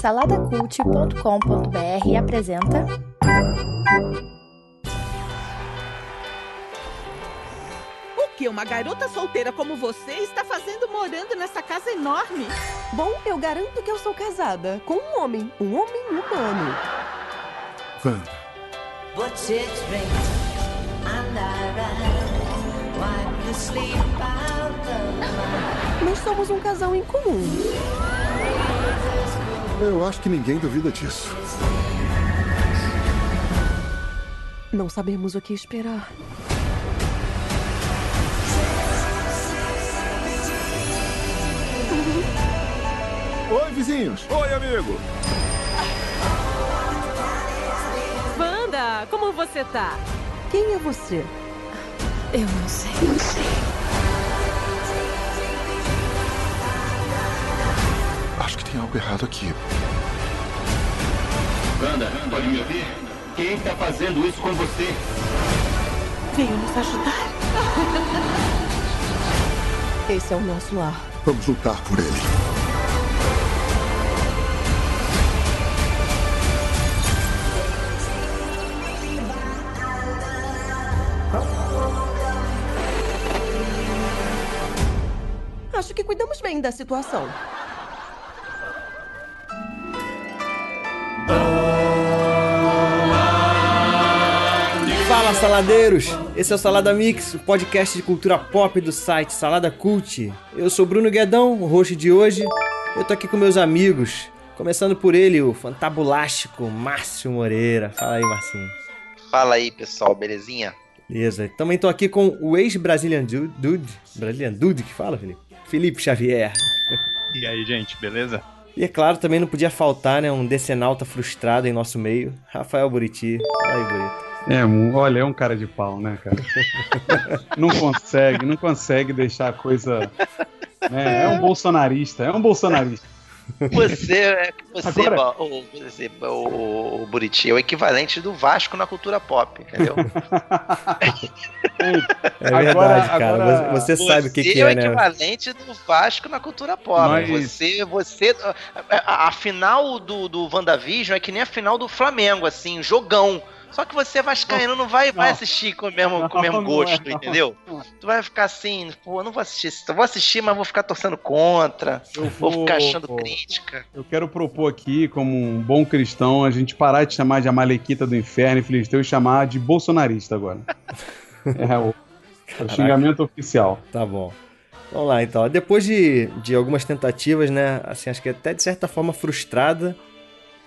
Saladacult.com.br apresenta. O que uma garota solteira como você está fazendo morando nessa casa enorme? Bom, eu garanto que eu sou casada com um homem, um homem humano. My Nós somos um casal em comum. Eu acho que ninguém duvida disso. Não sabemos o que esperar. Oi, vizinhos. Oi, amigo. Wanda, como você tá? Quem é você? Eu não sei. Acho que tem algo errado aqui. Wanda, pode me ouvir? Quem tá fazendo isso com você? Veio nos ajudar. Esse é o nosso lar. Vamos lutar por ele. Acho que cuidamos bem da situação. Fala saladeiros! Esse é o Salada Mix, o podcast de cultura pop do site Salada Cult. Eu sou Bruno Guedão, o host de hoje. Eu tô aqui com meus amigos, começando por ele, o fantabulástico Márcio Moreira. Fala aí, Marcinho. Fala aí, pessoal, belezinha? Beleza. Também tô aqui com o ex-Brazilian Dude, Dude, Brazilian Dude que fala, Felipe? Felipe Xavier. E aí, gente, beleza? E é claro, também não podia faltar, né, um decenalta frustrado em nosso meio, Rafael Buriti. Fala aí, Buriti. É, olha, é um cara de pau, né, cara? não consegue, não consegue deixar a coisa. né, É um bolsonarista, é um bolsonarista. Você, é, você, Agora- o, você o, o Buriti é o equivalente do Vasco na cultura pop, entendeu? É Agora- verdade, cara. agora- Você, você sabe o que, Você que é o é, né? equivalente do Vasco na cultura pop. Mas- Você, você, a, a- a final do, do WandaVision é que nem a final do Flamengo, assim, jogão. Só que você vascaíno não vai, vai Não. assistir com o mesmo, com o mesmo não gosto, é, não. entendeu? Tu vai ficar assim, pô, eu não vou assistir, isso. vou assistir, mas vou ficar torcendo contra, Eu vou vou- ficar achando crítica. Eu quero propor aqui, como um bom cristão, a gente parar de chamar de Amalequita do Inferno e Filisteu e chamar de bolsonarista agora. É o, o xingamento oficial. Tá bom. Vamos lá, então. Depois de, de algumas tentativas, né? Assim, acho que até de certa forma frustrada,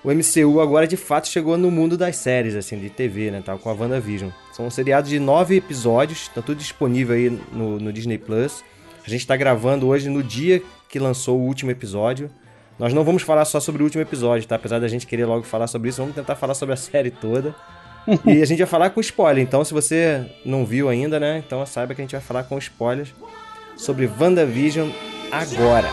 o MCU agora de fato chegou no mundo das séries, assim, de TV, né? Tá, com a WandaVision. São um seriado de nove episódios, tá tudo disponível aí no, no Disney Plus. A gente tá gravando hoje no dia que lançou o último episódio. Nós não vamos falar só sobre o último episódio, tá? Apesar da gente querer logo falar sobre isso, vamos tentar falar sobre a série toda. e a gente vai falar com spoiler, então se você não viu ainda, né? Então saiba que a gente vai falar com spoilers sobre WandaVision agora.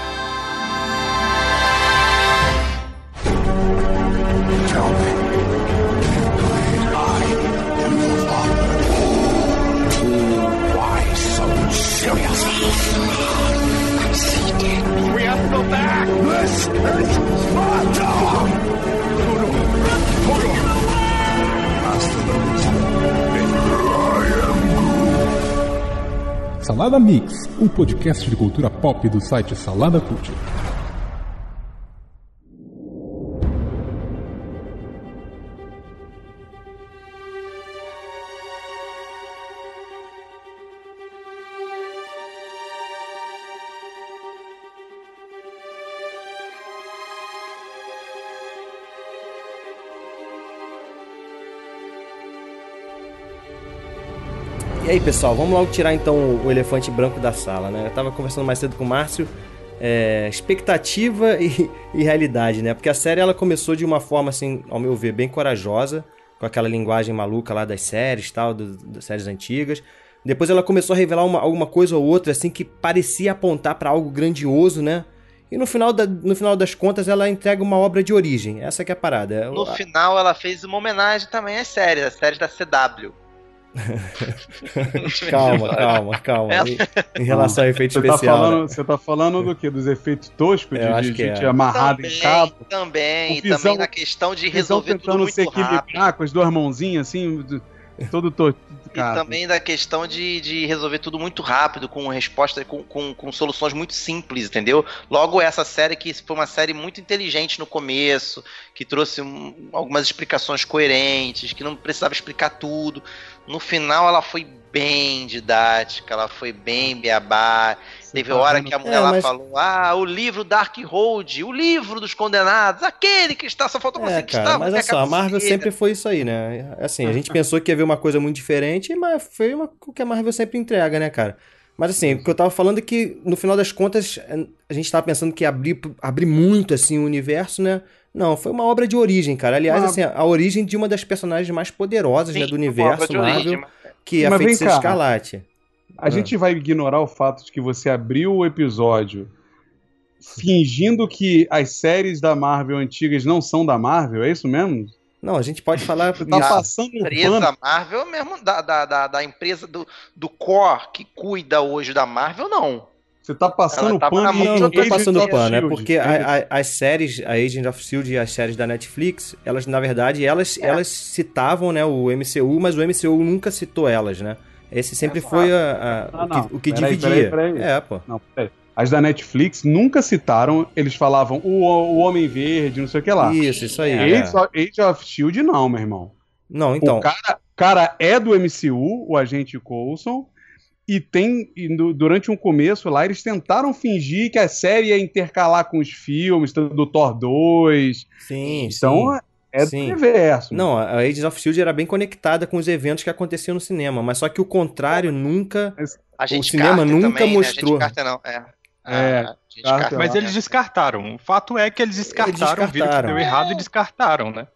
Salada Mix, um podcast de cultura pop do site Salada Cult. E aí, pessoal, vamos logo tirar então o elefante branco da sala, né? Eu tava conversando mais cedo com o Márcio. é, expectativa e, e realidade, né? Porque a série ela começou de uma forma, assim, ao meu ver, bem corajosa, com aquela linguagem maluca lá das séries tal, do- das séries antigas. Depois ela começou a revelar uma- alguma coisa ou outra, assim, que parecia apontar pra algo grandioso, né? E no final, da- no final das contas ela entrega uma obra de origem. Essa que é a parada. No final, ela fez uma homenagem também às séries, às séries da CW. calma, calma, calma. Em, em relação ao efeito Você tá, especial. falando, né? você tá falando do quê? Dos efeitos toscos de, acho de que gente é. amarrada em cabo? Também, e Visão- também na questão de resolver tudo muito se rápido. equilibrar com as duas mãozinhas, assim, do- todo torto. E também da questão de, de resolver tudo muito rápido, com resposta, com, com, com soluções muito simples, entendeu? Logo, essa série que foi uma série muito inteligente no começo, que trouxe um- algumas explicações coerentes, que não precisava explicar tudo. No final, ela foi bem didática, ela foi bem beabá. Teve tá hora vendo? que a mulher É, lá mas- falou: Ah, o livro Dark Road, o livro dos condenados, aquele que está, só faltou você É, que cara, estava mas olha só, a Marvel sempre foi isso aí, né? Assim, a gente pensou que ia ver uma coisa muito diferente, mas foi uma, o que a Marvel sempre entrega, né, cara? Mas assim, o que eu tava falando é que, no final das contas, a gente tava pensando que ia abrir, abrir muito, assim, o universo, né? Não, foi uma obra de origem, cara. Aliás, Uma- assim, a origem de uma das personagens mais poderosas, né, do Sim, universo obra de origem, Marvel, que é a Mas vem Feiticeira cá. Escarlate. A gente vai ignorar o fato de que você abriu o episódio fingindo que as séries da Marvel antigas não são da Marvel, é isso mesmo? Não, a gente pode falar Você tá isso. passando pano. empresa Marvel mesmo, da, da, da, da empresa do, do core que cuida hoje da Marvel, não. Você tá passando tava pano mão Não, não tô passando pano, é S.H.I.E.L.D., porque a- a- as séries, a Agent of S.H.I.E.L.D. e as séries da Netflix, elas, na verdade, elas, É. elas citavam, né, o MCU, mas o MCU nunca citou elas, né? Esse sempre foi a- a- Não, o não. que, o que Peraí, dividia. peraí, peraí. É, pô. Não, peraí. As da Netflix nunca citaram, eles falavam o, o Homem Verde, não sei o que lá. Isso, isso aí. é. Age, of, Age of Shield não, meu irmão. Não, então. O cara, cara é do MCU, o agente Coulson, e tem, e no- durante um começo lá, eles tentaram fingir que a série ia intercalar com os filmes do Thor 2. Sim, Então sim. é do Sim. universo. Não, a Agents of S.H.I.E.L.D. era bem conectada com os eventos que aconteciam no cinema, mas só que o contrário nunca... A gente cinema Carter nunca também, mostrou. Né? A gente Carter não, é. É, A gente Carter Carter Mas eles né? descartaram. O fato é que eles descartaram, viram que descartaram. deu errado e descartaram, né?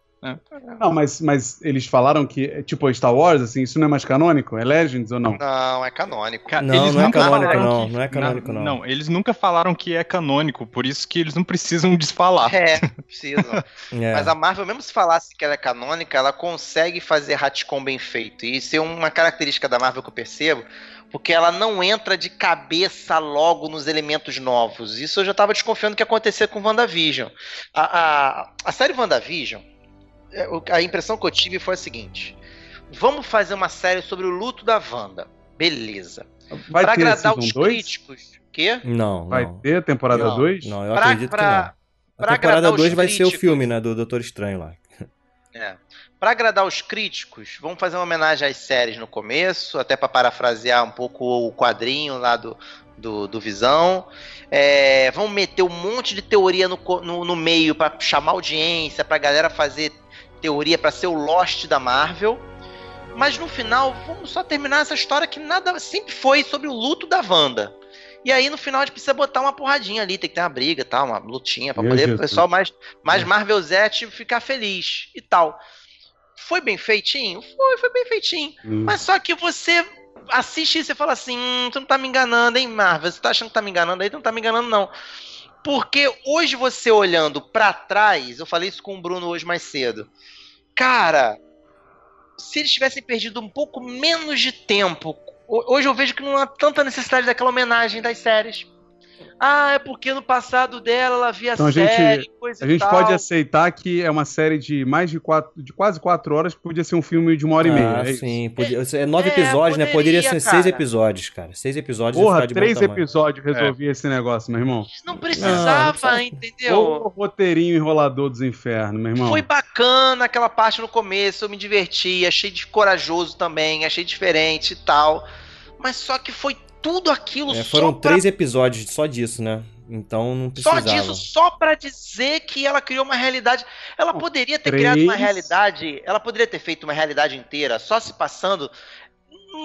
Não, mas, mas eles falaram que, tipo, Star Wars, assim, isso não é mais canônico? É Legends ou não? Não, é canônico. Ca- Não, eles não é nunca canônico, falaram não. que- Não é canônico, não. Não, eles nunca falaram que é canônico, por isso que eles não precisam desfalar. É, precisam. É. Mas a Marvel, mesmo se falasse que ela é canônica, ela consegue fazer retcon bem feito. E isso é uma característica da Marvel que eu percebo, porque ela não entra de cabeça logo nos elementos novos. Isso eu já estava desconfiando que ia acontecer com WandaVision. A, a, a série WandaVision, é, a impressão que eu tive foi a seguinte: vamos fazer uma série sobre o luto da Wanda. Beleza. Vai Pra ter agradar os 2? críticos. Quê? Não, Vai não. ter temporada Não. 2? Não, eu Pra- acredito pra- que não. pra A temporada agradar os 2 vai ser o críticos. filme, né, do Doutor Estranho lá. É. Para agradar os críticos, vamos fazer uma homenagem às séries no começo, até para parafrasear um pouco o quadrinho lá do, do, do Visão. É, vamos meter um monte de teoria no, no, no meio para chamar audiência, pra galera fazer teoria para ser o Lost da Marvel. Mas no final, vamos só terminar essa história que nada sempre foi sobre o luto da Wanda. E aí, no final, a gente precisa botar uma porradinha ali, tem que ter uma briga, tá? uma lutinha, pra Meu poder o pessoal mais, mais Marvel Zete ficar feliz e tal. Foi bem feitinho? Foi, foi bem feitinho. Hum. Mas só que você assiste isso e fala assim: hum, tu não tá me enganando, hein, Marvel? Você tá achando que tá me enganando aí? Tu não tá me enganando, não. Porque hoje você olhando pra trás, eu falei isso com o Bruno hoje mais cedo. Cara, se eles tivessem perdido um pouco menos de tempo, ho- hoje eu vejo que não há tanta necessidade daquela homenagem das séries. Ah, é porque no passado dela ela via Então a série, gente, coisa a gente tal. pode aceitar que é uma série de mais de quatro, de quase quatro horas, que podia ser um filme de uma hora e meia. Ah, é sim. Podia, é nove É, episódios, né? Poderia poderia, ser seis cara. episódios, cara. Seis episódios Porra, três episódios resolvia esse negócio, meu irmão. Não precisava, não precisava. entendeu? Ô, roteirinho enrolador dos infernos, meu irmão. Foi bacana aquela parte no começo, eu me diverti, achei de corajoso também, achei diferente e tal. Mas só que foi tudo aquilo É, só foram pra- três episódios só disso, né? Então não só precisava. disso, só pra dizer que ela criou uma realidade. Ela poderia ter três- criado uma realidade, ela poderia ter feito uma realidade inteira só se passando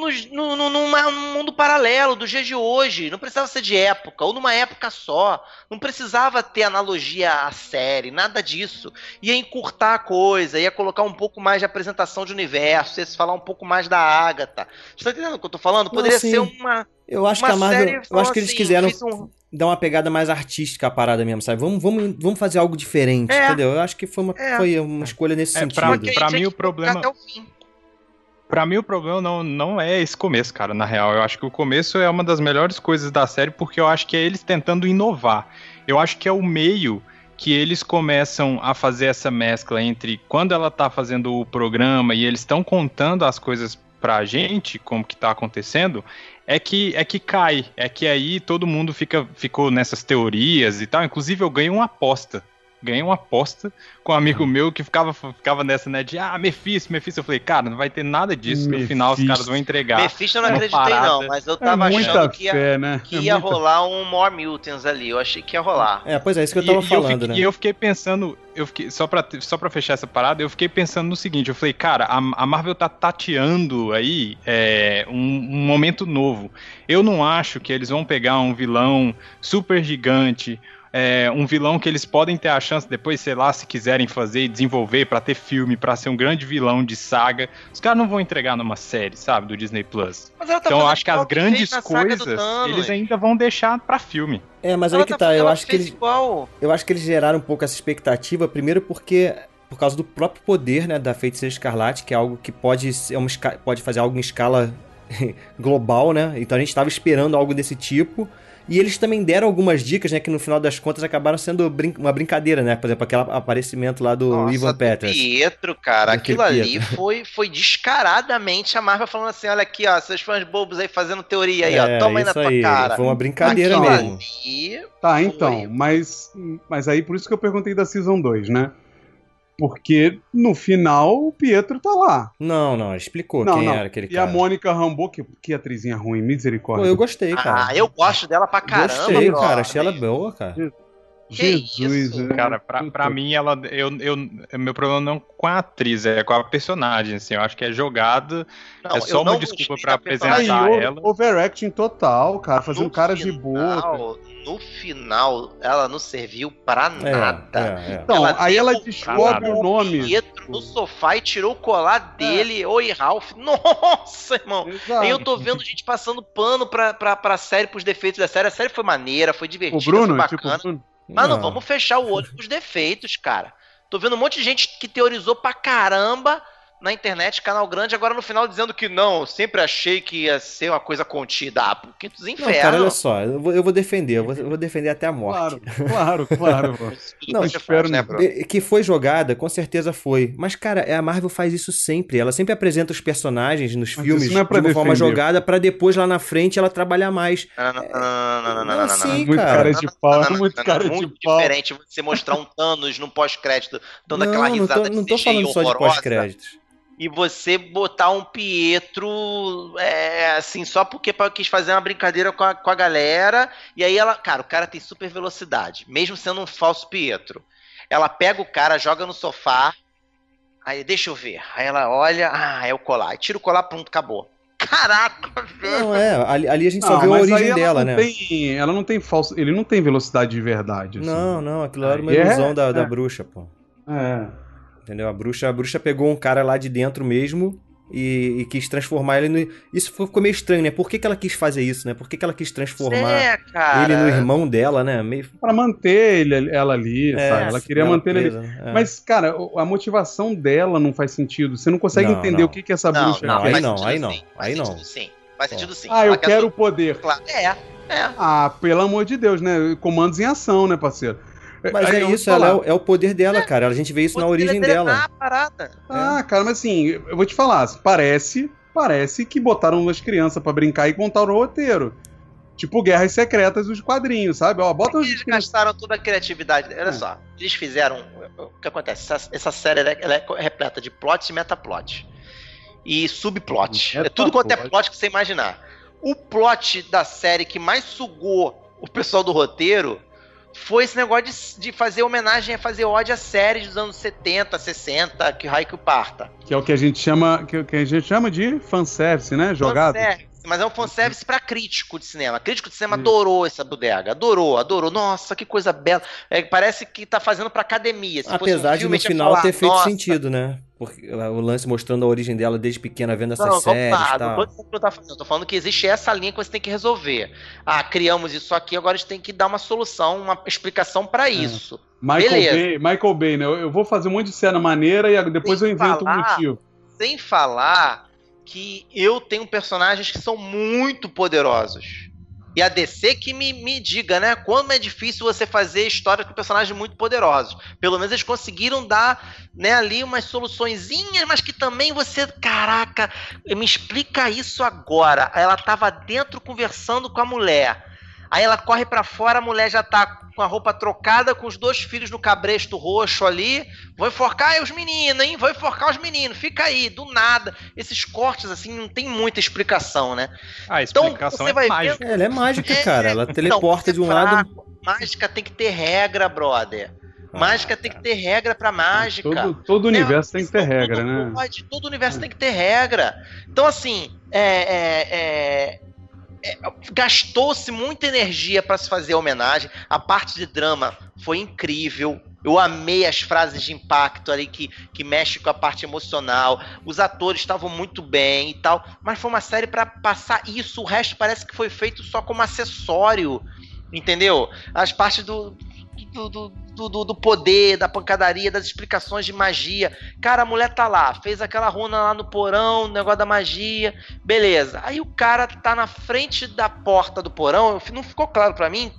no, no, numa- num mundo paralelo dos dias de hoje. Não precisava ser de época, ou numa época só. Não precisava ter analogia à série, nada disso. Ia encurtar a coisa, ia colocar um pouco mais de apresentação de universo, ia se falar um pouco mais da Agatha. Você tá entendendo o que eu tô falando? Poderia sim. ser uma. Eu acho uma que a Marvel. série Eu acho que eles assim, quiseram um- dar uma pegada mais artística à parada mesmo, sabe? Vamos, vamos, vamos fazer algo diferente, É. entendeu? Eu acho que foi uma, É. foi uma escolha nesse É, sentido. pra- pra mim o problema- Pra mim o problema não, não é esse começo, cara, na real. Eu acho que o começo é uma das melhores coisas da série porque eu acho que é eles tentando inovar. Eu acho que é o meio que eles começam a fazer essa mescla entre quando ela tá fazendo o programa e eles estão contando as coisas pra gente, como que tá acontecendo, é que é que cai, é que aí todo mundo fica ficou nessas teorias e tal. Inclusive eu ganhei uma aposta ganhei uma aposta com um amigo meu que ficava, ficava nessa, né, de ah, Mephisto, Mephisto. Eu falei, cara, não vai ter nada disso. No final os caras vão entregar. Mephisto eu não acreditei, parada. não, mas eu tava É muita achando que ia, fé, né? que É ia muita- rolar um More Mutants ali. Eu achei que ia rolar. É, pois é, isso que eu E- tava e falando, fiquei, né? E eu fiquei pensando, eu fiquei, só, pra, só pra fechar essa parada, eu fiquei pensando no seguinte, eu falei, cara, a, a Marvel tá tateando aí é, um, um momento novo. Eu não acho que eles vão pegar um vilão super gigante, é, um vilão que eles podem ter a chance depois, sei lá, se quiserem fazer e desenvolver pra ter filme, pra ser um grande vilão de saga. Os caras não vão entregar numa série, sabe, do Disney Plus. Tá então eu acho que as que grandes coisas eles ainda vão deixar pra filme. É, mas aí Ela que tá- tá, eu acho que eles, igual. eu acho que eles geraram um pouco essa expectativa, primeiro porque por causa do próprio poder, né, da Feiticeira Escarlate, que é algo que pode ser uma pode fazer algo em escala global, né? Então a gente estava esperando algo desse tipo. E eles também deram algumas dicas, né, que no final das contas acabaram sendo brin- uma brincadeira, né? Por exemplo, aquele aparecimento lá do Nossa, Ivan do Peters. Pietro, cara, aquilo ali Pietro. foi, foi descaradamente a Marvel falando assim: olha aqui, ó, seus fãs bobos aí fazendo teoria aí, É, ó, toma aí na isso tua aí, cara. foi uma brincadeira Aquilo mesmo. ali Tá, foi- então, mas, mas aí por isso que eu perguntei da Season 2, né? Porque no final o Pietro tá lá. Não, não, explicou não, quem não. era aquele e cara. a Mônica Rambeau, que, que atrizinha ruim, misericórdia. Pô, eu gostei, cara. Ah, eu gosto dela pra caramba, Gostei, brother. cara. Achei ela boa, cara. Que Jesus, isso? é. Cara, pra, pra mim, ela, eu, eu, meu problema não é com a atriz, é com a personagem, assim. Eu acho que é jogada, Não, é só uma desculpa. Aí, apresentar o- ela. overacting total, cara, fazendo No cara de final, boca. No final, ela não serviu pra É, nada. é, é. Então, aí ela descobre o nome. Pietro no sofá e tirou o colar dele. Oi, Ralph. Nossa, irmão. Exato. Aí eu tô vendo gente passando pano pra, pra, pra série, pros defeitos da série. A série foi maneira, foi divertida, O Bruno, foi tipo, bacana. o Bruno. Mas não Não. vamos fechar o olho pros defeitos, cara. Tô vendo um monte de gente que teorizou pra caramba na internet, canal grande, agora no final dizendo que não, sempre achei que ia ser uma coisa contida. Ah, porque dos infernos. Não, cara, olha só, eu vou, eu vou defender, eu vou, eu vou, defender até a morte. Claro, claro, claro. não, espero, né, bro? Que foi jogada, com certeza foi. Mas, cara, é, a Marvel faz isso sempre. Ela sempre apresenta os personagens nos Mas filmes é de uma defender. forma jogada para depois lá na frente ela trabalhar mais. Não, não, não, não, não, não, não, é não. Assim, muito cara, de pau, muito cara de pau. Muito diferente você mostrar um Thanos num pós-crédito dando aquela risada. Não não tô falando só de pós-créditos. E você botar um Pietro, é, assim, só porque quis fazer uma brincadeira com a, com a galera. E aí ela, cara, o cara tem super velocidade, mesmo sendo um falso Pietro. Ela pega o cara, joga no sofá. Aí, deixa eu ver. Aí ela olha, ah, é o colar. Aí tira o colar, pronto, acabou. Caraca, velho. Não, é, ali, ali a gente só Não, vê a mas aí origem ela dela, não né? Tem, ela não tem falso. Ele não tem velocidade de verdade. assim. Não, não, aquilo era uma é- ilusão da, da é. bruxa, pô. É. Entendeu? A bruxa, a bruxa pegou um cara lá de dentro mesmo e, e quis transformar ele no. Isso ficou meio estranho, né? Por que, que ela quis fazer isso, né? Por que, que ela quis transformar É, ele no irmão dela, né? Meio. Pra manter ele, ela ali, É, sabe? Ela queria ela manter ele ali. É. Mas, cara, a motivação dela não faz sentido. Você não consegue Não, entender não. o que, que essa Não, bruxa não, quer. aí não, aí não, aí não. sentido sim, Faz sentido sim. Ah, eu quero o poder. Claro, É, é. Ah, pelo amor de Deus, né? Comandos em ação, né, parceiro? Mas Aí é isso, ela é, o, é o poder dela, cara. A gente vê isso na origem dela. a parada. Ah, cara, mas assim, eu vou te falar, parece, parece que botaram as crianças pra brincar e contaram o roteiro. Tipo Guerras Secretas dos quadrinhos, sabe? Ó, bota Eles crianças. gastaram toda a criatividade. Olha É. só, eles fizeram. O que acontece? Essa, essa série ela é, é repleta de plot e metaplot. E subplot. É tudo quanto é plot que você imaginar. O plot da série que mais sugou o pessoal do roteiro foi esse negócio de, de fazer homenagem, a fazer ódio a séries dos anos 70, 60, que raio que o parta. Que é o que a gente chama, que, que a gente chama de fanservice, né? Jogado. Fanservice, mas é um fanservice pra crítico de cinema. Crítico de cinema Isso. adorou essa bodega. Adorou, adorou. Nossa, que coisa bela. É, parece que tá fazendo pra academia. Se fosse um Apesar de filme, no final falar, ter feito "Nossa, sentido, né? Porque o lance mostrando a origem dela desde pequena, vendo essas Não, séries vamos lá, e não tal. tô tô falando, que existe essa linha que você tem que resolver. Ah, criamos isso aqui, agora a gente tem que dar uma solução, uma explicação pra isso. Michael Beleza. Bay, Michael Bay, né? Eu, eu vou fazer um monte de cena maneira e depois Sem eu invento um falar- motivo. Sem falar que eu tenho personagens que são muito poderosos. E a DC que me, me diga, né? Como é difícil você fazer história com personagens muito poderosos. Pelo menos eles conseguiram dar, né, ali umas soluçõezinhas, mas que também você, caraca, me explica isso agora. Ela tava dentro conversando com a mulher. Aí ela corre pra fora, a mulher já tá com a roupa trocada, com os dois filhos no cabresto roxo ali. Vou enforcar os meninos, hein? Vou enforcar os meninos. Fica aí, do nada. Esses cortes, assim, não tem muita explicação, né? A explicação é mágica. Ela é mágica, cara. Ela teleporta Então, de um você lado. fraco. Mágica tem que ter regra, brother. Mágica tem que ter regra pra mágica. Todo, todo Né? universo tem que ter regra, né? Pode, todo universo tem que ter regra. Então, assim, é, é, é, é, gastou-se muita energia para se fazer a homenagem. A parte de drama foi incrível. Eu amei as frases de impacto ali que, que mexe com a parte emocional. Os atores estavam muito bem e tal. Mas foi uma série para passar isso. O resto parece que foi feito só como acessório. Entendeu? As partes do, do, do, do, do- poder, da pancadaria, das explicações de magia. Cara, a mulher tá lá, fez aquela runa lá no porão, negócio da magia, beleza. Aí o cara tá na frente da porta do porão, não ficou claro pra mim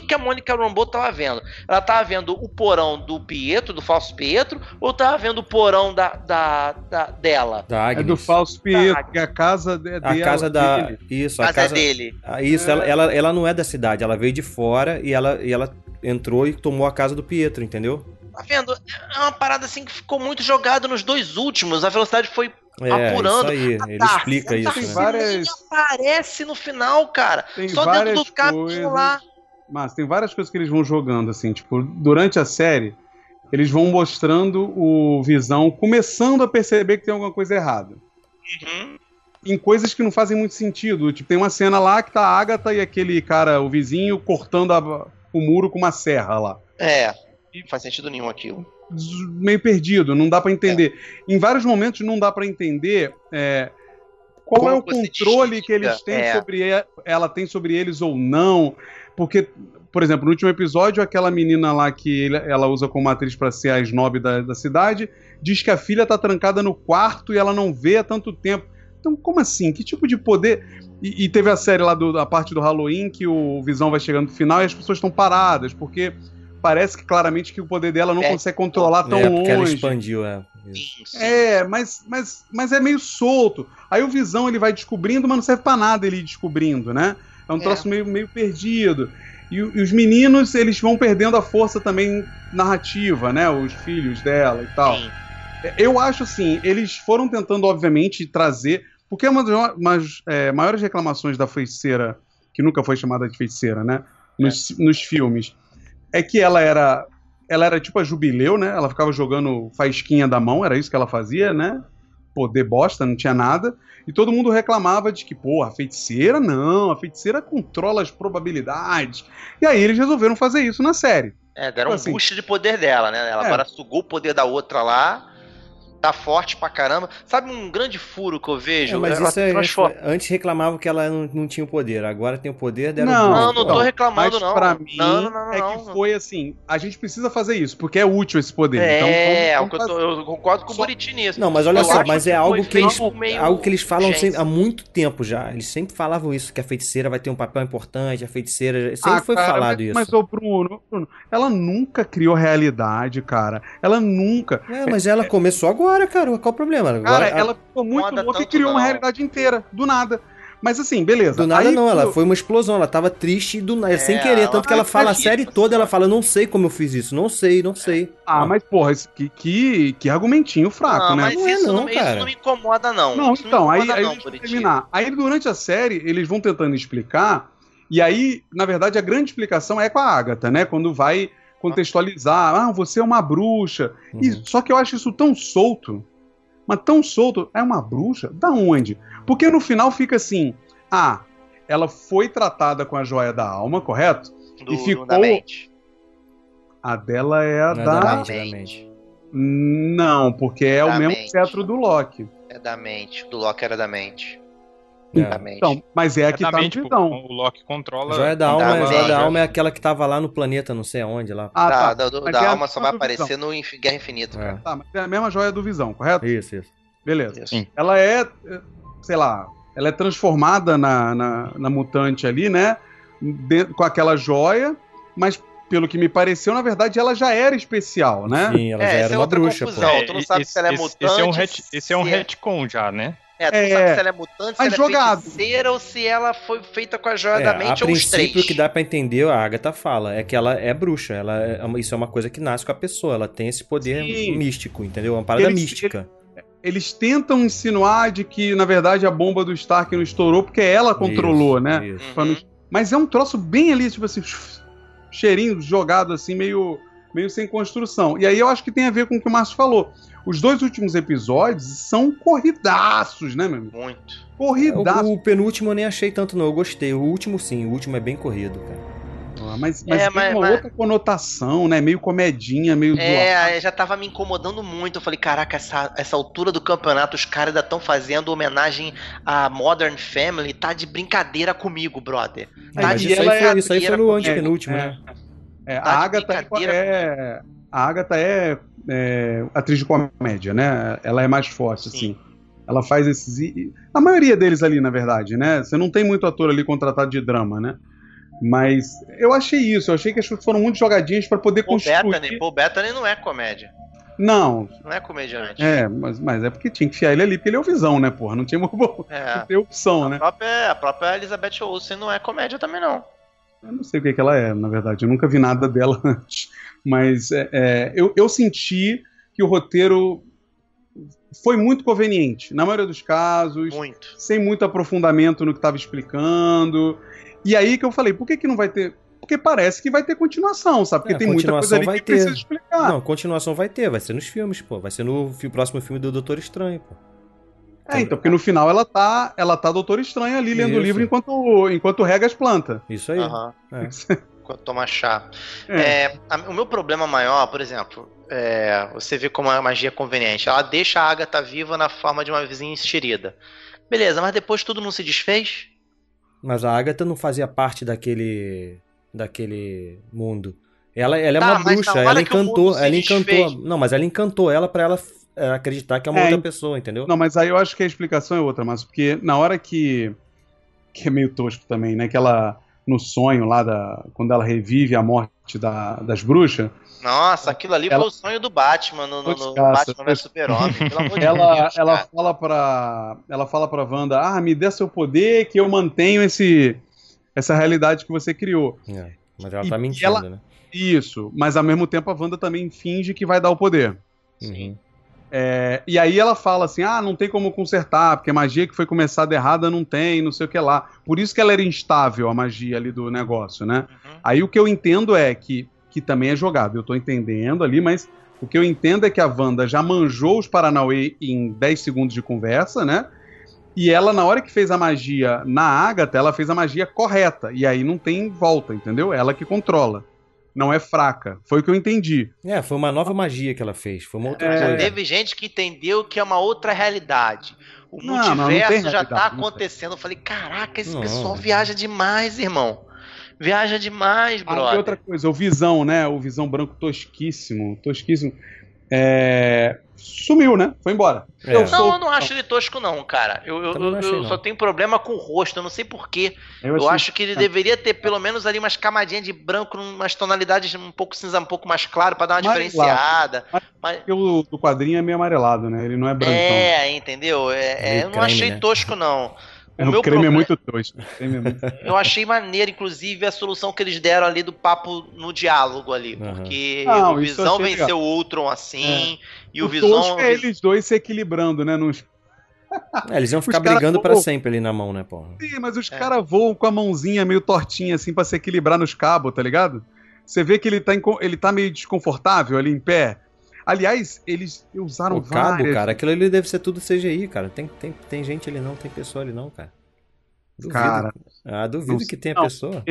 que, que a Mônica Rambeau tava vendo. Ela tava vendo o porão do Pietro, do falso Pietro, ou tava vendo o porão da, da, da- dela? Da É do falso Pietro, que a casa é A dela, casa da. dele. Isso, a Casa é casa. dele. Ah, Isso, ela, ela, ela não é da cidade, ela veio de fora e ela, e ela entrou e tomou a casa do Pietro, entendeu? Tá vendo? É uma parada assim que ficou muito jogada nos dois últimos. A velocidade foi É, apurando. isso aí, A ele explica a isso, Darcy né? Tem várias- aparece no final, cara. Tem Só dentro várias do caminho coisas. lá. Mas tem várias coisas que eles vão jogando, assim, tipo, durante a série, eles vão mostrando o Visão começando a perceber que tem alguma coisa errada. Uhum. Em coisas que não fazem muito sentido. Tipo, tem uma cena lá que tá a Agatha e aquele cara, o vizinho, cortando a- o muro com uma serra lá. É, não faz sentido nenhum aquilo. Meio perdido, não dá pra entender. É. Em vários momentos não dá pra entender é, qual Como é o controle que eles têm é. sobre e- ela tem sobre eles ou não. Porque, por exemplo, no último episódio, aquela menina lá que ele- ela usa como atriz pra ser a snob da, da cidade diz que a filha tá trancada no quarto e ela não vê há tanto tempo. Então, como assim? Que tipo de poder. E, e teve a série lá do, da parte do Halloween que o Visão vai chegando no final e as pessoas estão paradas, porque parece que claramente que o poder dela não É. consegue controlar tão é, porque ela longe. expandiu, é. É, mas, mas, mas é meio solto. Aí o Visão ele vai descobrindo, mas não serve pra nada ele ir descobrindo, né? É um É. troço meio, meio perdido. E, e os meninos, eles vão perdendo a força também narrativa, né? Os filhos dela e tal. Sim. Eu acho assim, eles foram tentando, obviamente, trazer. Porque uma das umas, é, maiores reclamações da feiticeira, que nunca foi chamada de feiticeira, né? Nos, nos filmes, é que ela era. Ela era tipo a jubileu, né? Ela ficava jogando faisquinha da mão, era isso que ela fazia, né? Poder bosta, não tinha nada. E todo mundo reclamava de que, porra, a feiticeira não, a feiticeira controla as probabilidades. E aí eles resolveram fazer isso na série. É, deram um Assim. boost de poder dela, né? Ela É. agora sugou o poder da outra lá. Tá forte pra caramba. Sabe um grande furo que eu vejo? É, mas Ela isso é, transforma- antes reclamavam que ela não, não tinha o poder, agora tem o poder, deram Não. Não, não tô Não, reclamando, Mas não. pra mim não, não, não, é não. que foi assim, a gente precisa fazer isso, porque é útil esse poder. É, então, é o vamos, que eu, vamos tô- eu concordo com o Só- Buriti nisso. Não, mas olha Eu só, mas é algo que eles, algo que eles falam sempre- há muito tempo já. Eles sempre falavam isso, que a feiticeira vai ter um papel importante, a feiticeira. Sempre Ah, foi cara, falado mas, isso. Mas, ô Bruno, Bruno, ela nunca criou realidade, cara. Ela nunca. É, mas ela começou agora, cara. Qual o problema? Agora, Cara, a- ela ficou muito louca e criou uma não. realidade inteira, do nada. Mas assim, beleza. Do nada Aí, não, ela foi uma explosão, ela tava triste do nada, sem É, querer, ela- tanto que ela Ai, fala a série toda, ela fala, não sei como eu fiz isso, não sei, não sei. Ah, mas porra, que, que, que argumentinho fraco, não, né? mas Não é isso, não, não, isso cara. não me incomoda, não. Não, Isso então, aí, aí não, deixa eu Buriti. terminar. Aí durante a série, eles vão tentando explicar, e aí, na verdade, a grande explicação é com a Agatha, né? Quando vai contextualizar, ah, você é uma bruxa. E, Uhum. só que eu acho isso tão solto, mas tão solto, é uma bruxa? Da onde? Porque no final fica assim, ah, ela foi tratada com a joia da alma, correto? Do, e ficou- da mente. A dela é a Não é da... da mente, é mente. Não, porque é o Da mesmo mente. cetro do Loki. É da mente. Do Loki era da mente. É. Da. Então, mas é a que tá no visão. o Loki controla. A joia da Da alma, a joia mente. da alma é aquela que tava lá no planeta, não sei aonde lá. Ah, da, tá. da, do- Mas da é a alma só vai do aparecer no Guerra Infinita. É. Tá, mas é a mesma joia do Visão, correto? Isso, isso. Beleza. Isso. Sim. Ela é. sei lá, ela é transformada na, na, na mutante ali, né? De- com aquela joia, mas pelo que me pareceu, na verdade, ela já era especial, né? Sim, ela já essa era é uma bruxa, confusão. pô. Então, tu não sabe esse, se ela é esse- mutante. Esse é um, ret- esse é um retcon já, né? É, tu não É. sabe se ela é mutante, se ela jogado. é feiticeira ou se ela foi feita com a joia É, da a mente ou os princípio, três. o que dá pra entender, a Agatha fala, é que ela é bruxa. Ela é isso é uma coisa que nasce com a pessoa. Ela tem esse poder Sim. místico, entendeu? É uma parada Eles- mística. Eles tentam insinuar de que, na verdade, a bomba do Stark não estourou porque ela controlou, Isso, né? isso. Não- Mas é um troço bem ali, tipo assim, cheirinho jogado assim, meio, meio sem construção. E aí eu acho que tem a ver com o que o Márcio falou. Os dois últimos episódios são corridaços, né, meu amigo? Muito. Corridaços. O, o penúltimo eu nem achei tanto, não. Eu gostei. O último, sim. O último é bem corrido, cara. Ah, Mas, mas É, tem mas- uma mas- outra conotação, né? Meio comedinha, meio zoado. É, já tava me incomodando muito. Eu falei, caraca, essa, essa altura do campeonato, os caras ainda estão fazendo homenagem à Modern Family. Tá de brincadeira comigo, brother. É, Tá mas de isso aí, foi, isso aí foi no antepenúltimo, É, né? É, Tá a Agatha é, é- a Agatha é, é atriz de comédia, né? Ela é mais forte, assim. Ela faz esses. A maioria deles ali, na verdade, né? Você não tem muito ator ali contratado de drama, né? Mas eu achei isso, eu achei que as coisas foram muito jogadinhas pra poder Paul construir. Bettany, Paul Bettany não é comédia. Não, Não é comediante. é, mas, mas é porque tinha que enfiar ele ali, porque ele é o visão, né, porra? Não tinha não É. tem opção, A né? própria, a própria Elizabeth Olsen não é comédia também, não. Eu não sei o que, que ela é, na verdade. Eu nunca vi nada dela antes. Mas é, é, eu, eu senti que o roteiro foi muito conveniente, na maioria dos casos, Muito. sem muito aprofundamento no que estava explicando. E aí que eu falei, por que, que não vai ter. Porque parece que vai ter continuação, sabe? Porque É, tem muita coisa ali vai que precisa ter. explicar. Não, continuação vai ter. Vai ser nos filmes, pô. Vai ser no fi- próximo filme do Doutor Estranho, pô. É, então, porque no final ela tá, ela tá Doutor Estranho ali lendo o livro enquanto, enquanto rega as plantas. Isso aí. Aham. É. Quando toma chá. É. É, a- o meu problema maior, por exemplo, é, você vê como a magia é conveniente. Ela deixa a Agatha viva na forma de uma vizinha enxerida. Beleza, mas depois tudo não se desfez? Mas a Agatha não fazia parte daquele daquele mundo. Ela, ela é Tá, uma mas na bruxa, ela encantou, ela encantou. Não, mas ela encantou ela pra ela é, acreditar que é uma É, outra pessoa, entendeu? Não, mas aí eu acho que a explicação é outra, mas porque na hora que. que é meio tosco também, né? Que ela. No sonho lá da. Quando ela revive a morte da, das bruxas, Nossa, aquilo ali Ela- foi o sonho do Batman no, no, no Batman vs Super-Homem. Pelo amor de ela, Deus, ela cara. fala pra. Ela fala pra Wanda, ah, me dê seu poder que eu mantenho esse. essa realidade que você criou. É, mas ela E- tá mentindo, ela- né? Isso, mas ao mesmo tempo a Wanda também finge que vai dar o poder. Uhum. É, e aí ela fala assim: ah, não tem como consertar, porque a magia que foi começada errada não tem, não sei o que lá. Por isso que ela era instável, a magia ali do negócio, né? Uhum. Aí o que eu entendo é que, que também é jogado, eu tô entendendo ali, mas o que eu entendo é que a Wanda já manjou os Paranauê em 10 segundos de conversa, né? E ela, na hora que fez a magia na Agatha, ela fez a magia correta. E aí não tem volta, entendeu? Ela que controla. Não é fraca. Foi o que eu entendi. É, foi uma nova magia que ela fez. Foi uma outra É. Já coisa. teve gente que entendeu que é uma outra realidade. O Não, não, não multiverso tem já tá não tem. acontecendo. Eu falei, caraca, esse Não. pessoal viaja demais, irmão. Viaja demais, brother. outra coisa, o Visão, né? O Visão branco tosquíssimo, tosquíssimo. É... Sumiu, né? Foi embora. É. Eu Não, sou- eu não acho ele tosco, não, cara. Eu, eu, não eu- achei, eu não. só tenho problema com o rosto, eu não sei porquê. Eu, achei- acho que ele deveria ter pelo menos ali umas camadinhas de branco, umas tonalidades um pouco cinza, um pouco mais claro, pra dar uma Mais diferenciada. Mas porque o do quadrinho é meio amarelado, né? Ele não é brancão. É, entendeu? É, é, eu não creme, achei né? tosco, não. É, O o meu creme é problema- muito é muito- Eu achei maneiro, inclusive, a solução que eles deram ali do papo no diálogo ali. Aham. Porque Não, o Visão venceu o Ultron assim, e o, o Visão. tosco é eles dois se equilibrando, né? Nos... É, eles iam ficar Os brigando pra voam. sempre ali na mão, né, porra? Sim, mas os É. caras voam com a mãozinha meio tortinha, assim, pra se equilibrar nos cabos, tá ligado? Você vê que ele tá, ele tá meio desconfortável ali em pé. Aliás, eles usaram O cabo, várias... cara, aquilo ali deve ser tudo CGI, cara. Tem, tem, tem gente ali não, tem pessoa ali não, cara. Duvido. Cara, ah, duvido não- que tenha não, pessoa.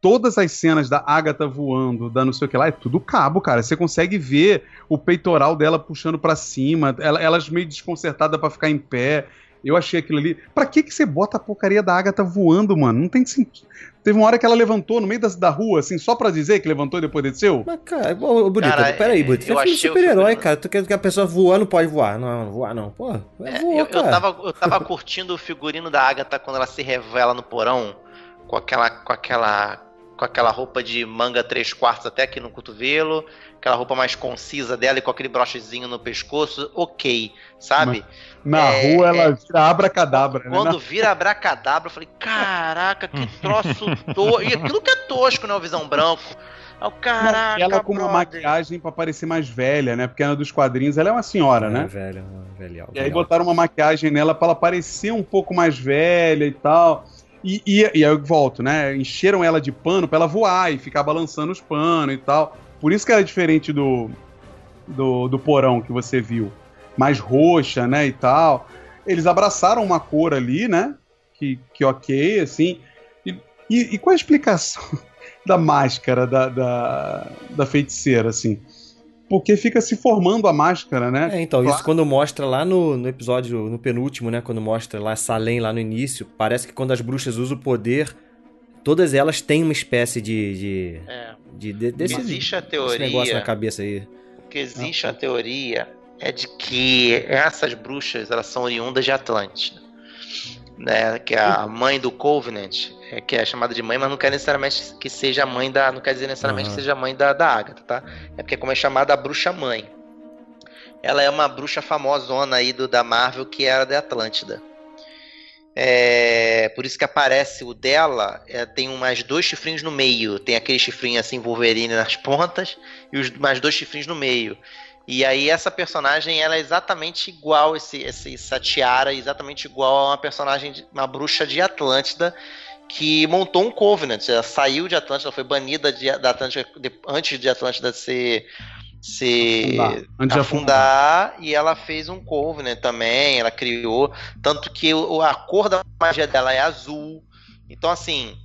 todas as cenas da Agatha voando, da não sei o que lá, é tudo cabo, cara. Você consegue ver o peitoral dela puxando pra cima, ela- elas meio desconcertadas pra ficar em pé. Eu achei aquilo ali. Pra que que você bota a porcaria da Agatha voando, mano? Não tem sentido. Teve uma hora que ela levantou no meio da, da rua, assim, só pra dizer que levantou e depois desceu. Mas, cara, ô, Bonito, Cara, peraí, é, Bonito. Você eu é super-herói, cara. Tu quer que a pessoa voar não pode voar. Não, não voar não. Pô, É, voa, eu, eu, cara. tava, eu tava curtindo o figurino da Agatha quando ela se revela no porão, com aquela, com aquela, com aquela roupa de manga três quartos até aqui no cotovelo, aquela roupa mais concisa dela e com aquele brochezinho no pescoço, ok, sabe? Na É, rua ela é. vira abracadabra, né? Quando vira abracadabra, eu falei, caraca, que troço tosco. E aquilo que é tosco, né? O visão branco. Aí o caraca, ela com uma brother. maquiagem pra parecer mais velha, né? Porque ela dos quadrinhos, ela é uma senhora, É, né? velho, velho. E aí botaram uma maquiagem nela pra ela parecer um pouco mais velha e tal. E, e, e aí eu volto, né? Encheram ela de pano pra ela voar e ficar balançando os panos e tal. Por isso que ela é diferente do, do, do porão que você viu. Mais roxa, né? E tal. Eles abraçaram uma cor ali, né? Que, que ok, assim. E, e, e qual a explicação da máscara da, da, da feiticeira, assim? Porque fica se formando a máscara, né? É, então, Claro. isso quando mostra lá no, no episódio, no penúltimo, né? Quando mostra lá Salem lá no início, parece que quando as bruxas usam o poder, todas elas têm uma espécie de. de, É. de, de desse, Existe a teoria. negócio na cabeça aí. O que existe a teoria é de que essas bruxas elas são oriundas de Atlântida. Né, que é a mãe do Covenant, é, que é chamada de mãe, mas não quer necessariamente que seja a mãe da. Não quer dizer necessariamente Aham. que seja a mãe da, da Agatha, tá? É porque como é chamada a bruxa mãe. Ela é uma bruxa famosona aí do, da Marvel que era de Atlântida. É, por isso que aparece o dela, é, tem um, mais dois chifrinhos no meio. Tem aquele chifrinho assim, Wolverine nas pontas, e os mais dois chifrinhos no meio. E aí essa personagem, ela é exatamente igual, esse, esse, essa tiara, é exatamente igual a uma personagem, de, uma bruxa de Atlântida, que montou um Covenant. Ela saiu de Atlântida, ela foi banida de, da Atlântida de- antes de Atlântida ser... ser Afundar. Antes de afundar, e ela fez um Covenant também, ela criou, tanto que o- a cor da magia dela é azul. Então, assim,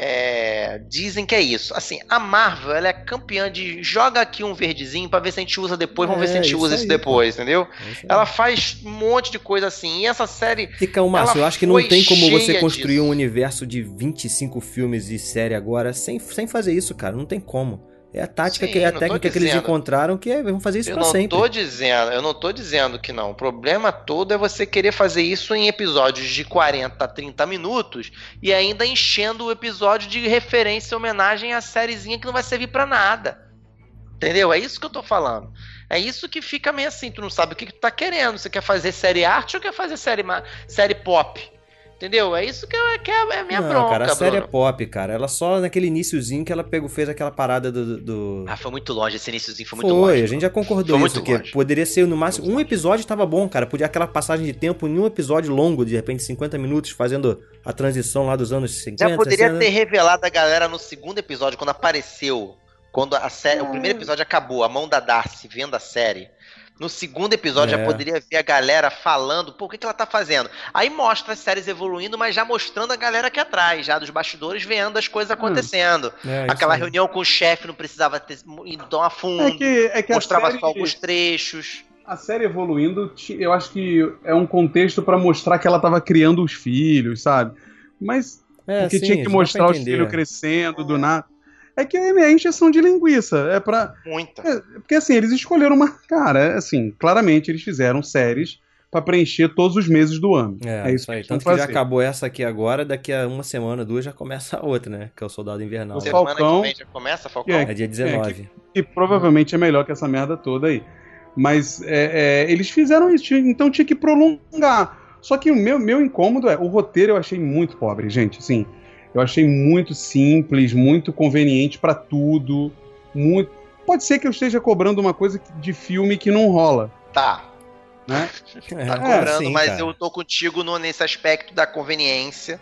é, dizem que é isso. Assim, a Marvel, ela é campeã de joga aqui um verdezinho pra ver se a gente usa depois, vamos ver se a É, gente isso usa aí, isso depois, entendeu? É. Ela faz um monte de coisa assim. E essa série. Fica, Márcio, eu acho que não tem como você construir disso. um universo de 25 filmes e série agora sem, sem fazer isso, cara. Não tem como. É a tática, Sim, que, é a técnica que eles encontraram que é, vamos fazer isso não sempre. tô dizendo, eu não tô dizendo que não. O problema todo é você querer fazer isso em episódios de 40 a 30 minutos e ainda enchendo o episódio de referência e homenagem à sériezinha que não vai servir pra nada. Entendeu? É isso que eu tô falando. É isso que fica meio assim, tu não sabe o que, que tu tá querendo. Você quer fazer série arte ou quer fazer série, série pop? Entendeu? É isso que, eu, que é é a minha não, bronca, cara, a série Bruno. é pop, cara. Ela só naquele iniciozinho que ela pegou, fez aquela parada do. do- Ah, foi muito longe, esse iníciozinho foi Foi, muito longe. a gente já concordou Foi isso, muito que longe. poderia ser no máximo um episódio tava bom, cara. Podia aquela passagem de tempo em um episódio longo, de repente 50 minutos, fazendo a transição lá dos anos 50. Já poderia 60. ter revelado a galera no segundo episódio, quando apareceu. Quando a série, o primeiro episódio acabou, a mão da Darcy vendo a série. No segundo episódio É. já poderia ver a galera falando, pô, o que, que ela tá fazendo? Aí mostra as séries evoluindo, mas já mostrando a galera aqui atrás, já dos bastidores, vendo as coisas acontecendo. É, isso Aquela reunião com o chefe não precisava ter ido tão a fundo. É que, é que a mostrava série- só alguns trechos. A série evoluindo, eu acho que é um contexto pra mostrar que ela tava criando os filhos, sabe? Mas É, porque sim, tinha que mostrar os filhos crescendo do nada. É que é injeção de linguiça. É pra. Muita. é, porque assim, eles escolheram uma. Cara, assim, claramente eles fizeram séries pra preencher todos os meses do ano. É, É, isso aí. Tanto que já fazer. acabou essa aqui agora, daqui a uma semana, duas, já começa a outra, né? Que é o Soldado Invernal. O Semana Falcão- que vem já começa, Falcão? É, É dia 19. E provavelmente é melhor que essa merda toda aí. Mas é, é, eles fizeram isso, então tinha que prolongar. Só que o meu, meu incômodo é, o roteiro eu achei muito pobre, gente, assim. Eu achei muito simples, muito conveniente pra tudo, muito... Pode ser que eu esteja cobrando uma coisa de filme que não rola, Tá, né? É, tá cobrando, sim, mas cara. eu tô contigo no- nesse aspecto da conveniência,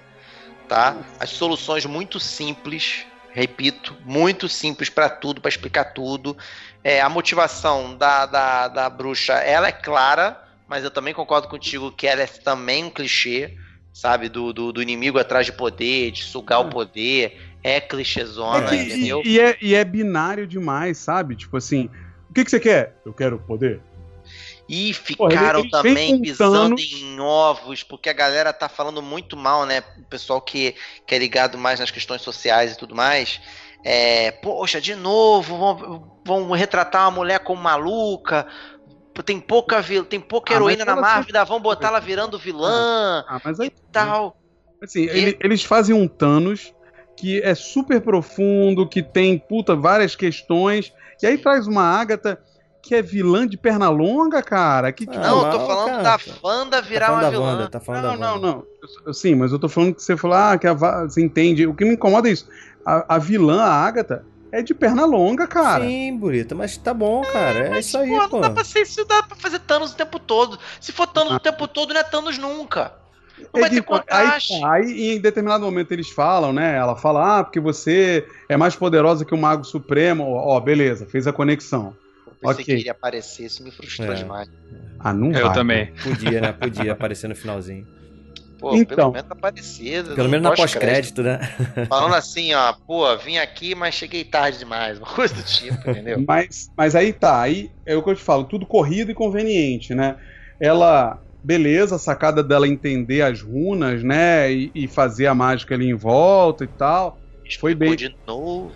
tá? As soluções muito simples, repito, muito simples pra tudo, pra explicar tudo. É, a motivação da, da, da bruxa, ela é clara, mas eu também concordo contigo que ela é também um clichê, sabe? Do, do, do inimigo atrás de poder, de sugar o poder. É clichêzona, É que- entendeu? e, e é, e é binário demais, sabe? Tipo assim, o que, que você quer? Eu quero poder. E ficaram ele também pisando em ovos, porque a galera tá falando muito mal, né? O pessoal que, que é ligado mais nas questões sociais e tudo mais. É, poxa, de novo, vão, vão retratar uma mulher como maluca. Tem pouca, vil- tem pouca Ah, heroína mas na Marvel, sempre- vão botar ela virando vilã Ah, mas aí, e tal. assim, ele- eles fazem um Thanos que é super profundo, que tem, puta, várias questões, e aí traz uma Agatha que é vilã de perna longa, cara. Que, que- Não, eu tô falando cara, da Wanda virar falando uma da vilã. Wanda, tá falando não, da não, Wanda. não. Eu- Sim, mas eu tô falando que você falou, ah, que a, você entende. O que me incomoda é isso. A, a vilã, a Agatha, é de perna longa, cara. Sim, Burita, mas tá bom, cara. É Mas, isso aí, pô, pô. Não dá pra ser isso, dá pra fazer Thanos o tempo todo. Se for Thanos Ah. o tempo todo, não é Thanos nunca. Não É vai de- ter contraste. Aí, tá, aí, em determinado momento eles falam, né? Ela fala, ah, porque você é mais poderosa que o Mago Supremo. Ó, beleza, fez a conexão. Eu pensei ok. que ele ia aparecer, isso me frustrou É. demais. Ah, não Eu vai. também. Podia, né? Podia aparecer no finalzinho. Pô, Então. pelo menos aparecido. Pelo no menos na pós-crédito, né? Falando assim, ó, pô, vim aqui, mas cheguei tarde demais. Uma coisa do tipo, entendeu? Mas, mas aí tá, aí é o que eu te falo, tudo corrido e conveniente, né? Ela, beleza, a sacada dela entender as runas, né? E, e fazer a mágica ali em volta e tal. Foi Explicou bem. de novo.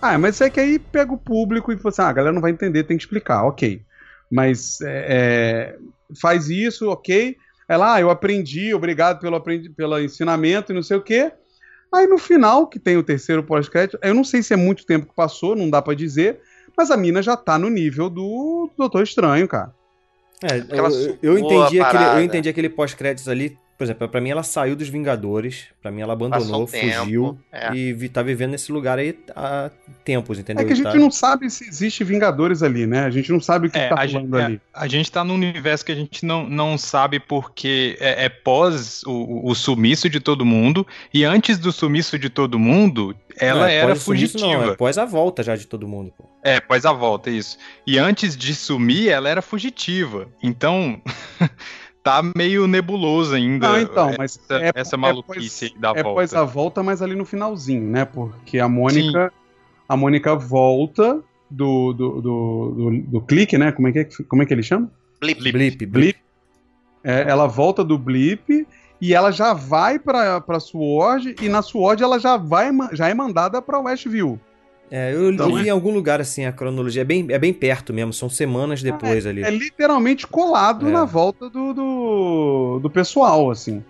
Ah, mas é que aí pega o público e fala assim, ah, a galera não vai entender, tem que explicar, ok. Mas é, é, faz isso, ok. Ela, ah, eu aprendi, obrigado pelo, aprendi, pelo ensinamento e não sei o quê. Aí no final, que tem o terceiro pós-crédito, eu não sei se é muito tempo que passou, não dá pra dizer, mas a mina já tá no nível do Doutor Estranho, cara. É, eu, eu entendi aquele, eu entendi aquele pós-créditos ali. Por exemplo, pra mim ela saiu dos Vingadores. Pra mim ela abandonou, um tempo, fugiu. é. E vi- tá vivendo nesse lugar aí há tempos, entendeu? É que a gente tá- não sabe se existe Vingadores ali, né? A gente não sabe o que É, tá rolando gente, ali. a, a gente tá num universo que a gente não, não sabe porque é, é pós o, o sumiço de todo mundo, e antes do sumiço de todo mundo, ela Não, é era o sumiço, fugitiva. Não, é pós a volta já de todo mundo, pô. É, pós a volta, isso. E antes de sumir, ela era fugitiva. Então, tá meio nebuloso ainda. Não, então, mas essa, é- essa é maluquice aí da é volta. pós a volta, mas ali no finalzinho, né? Porque a Mônica. A Mônica volta do, do, do, do, do clique, né? Como é que, é, como é que ele chama? Blip. Blip, blip. Blip. É, ela volta do blip e ela já vai pra, pra Sword, e na Sword ela já vai já é mandada pra Westview. É, eu Então, li em algum lugar assim a cronologia. É bem, é bem perto mesmo, são semanas depois ali. É literalmente colado É. na volta do, do, do pessoal, assim.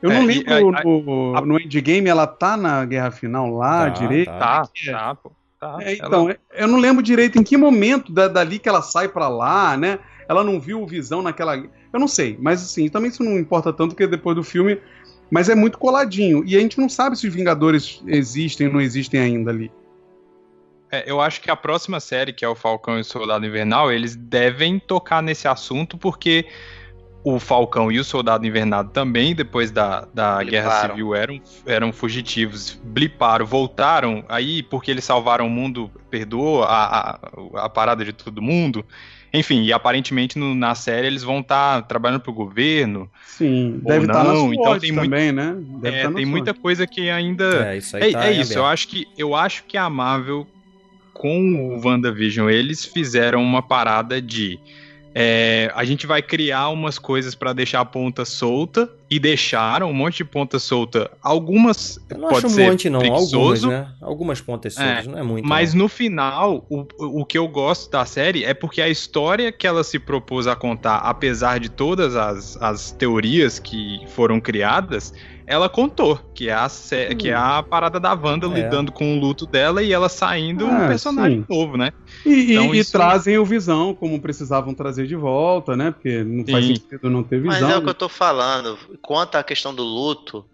Eu É, não e lembro a- no, no endgame, ela tá na guerra final lá Tá, direito. tá. Tá, tá, pô. Tá. É, Ela- então, eu não lembro direito em que momento da- dali que ela sai pra lá, né? Ela não viu o Visão naquela. Eu não sei, mas assim, também isso não importa tanto, porque depois do filme. Mas é muito coladinho. E a gente não sabe se os Vingadores existem ou não existem ainda ali. É, eu acho que a próxima série, que é o Falcão e o Soldado Invernal, eles devem tocar nesse assunto, porque o Falcão e o Soldado Invernal também, depois da, da Guerra. Civil, eram, eram fugitivos, bliparam, voltaram, aí porque eles salvaram o mundo, perdoou a, a, a parada de todo mundo. Enfim, e aparentemente no- na série eles vão estar trabalhando pro governo. Sim, Ou deve estar na SWOT então tem muito- também, né? Deve É, tá tem SWOT. muita coisa que ainda É, isso aí é, tá é isso, eu acho que eu acho que a Marvel com o WandaVision eles fizeram uma parada de é, a gente vai criar umas coisas pra deixar a ponta solta e deixaram um monte de ponta solta. Algumas Eu não pode acho um ser monte, não. Algumas, né? Algumas pontas soltas, não é muito. mas não. no final, o, o que eu gosto da série é porque a história que ela se propôs a contar, apesar de todas as, as teorias que foram criadas, ela contou, que é a, sé- que é a parada da Wanda É. lidando com o luto dela e ela saindo um Ah, personagem sim. novo, né? E, e- Então, e isso- trazem o Visão, como precisavam trazer de volta, né? Porque não faz Sim. sentido não ter Mas visão. é o que eu tô falando. Conta a questão do luto,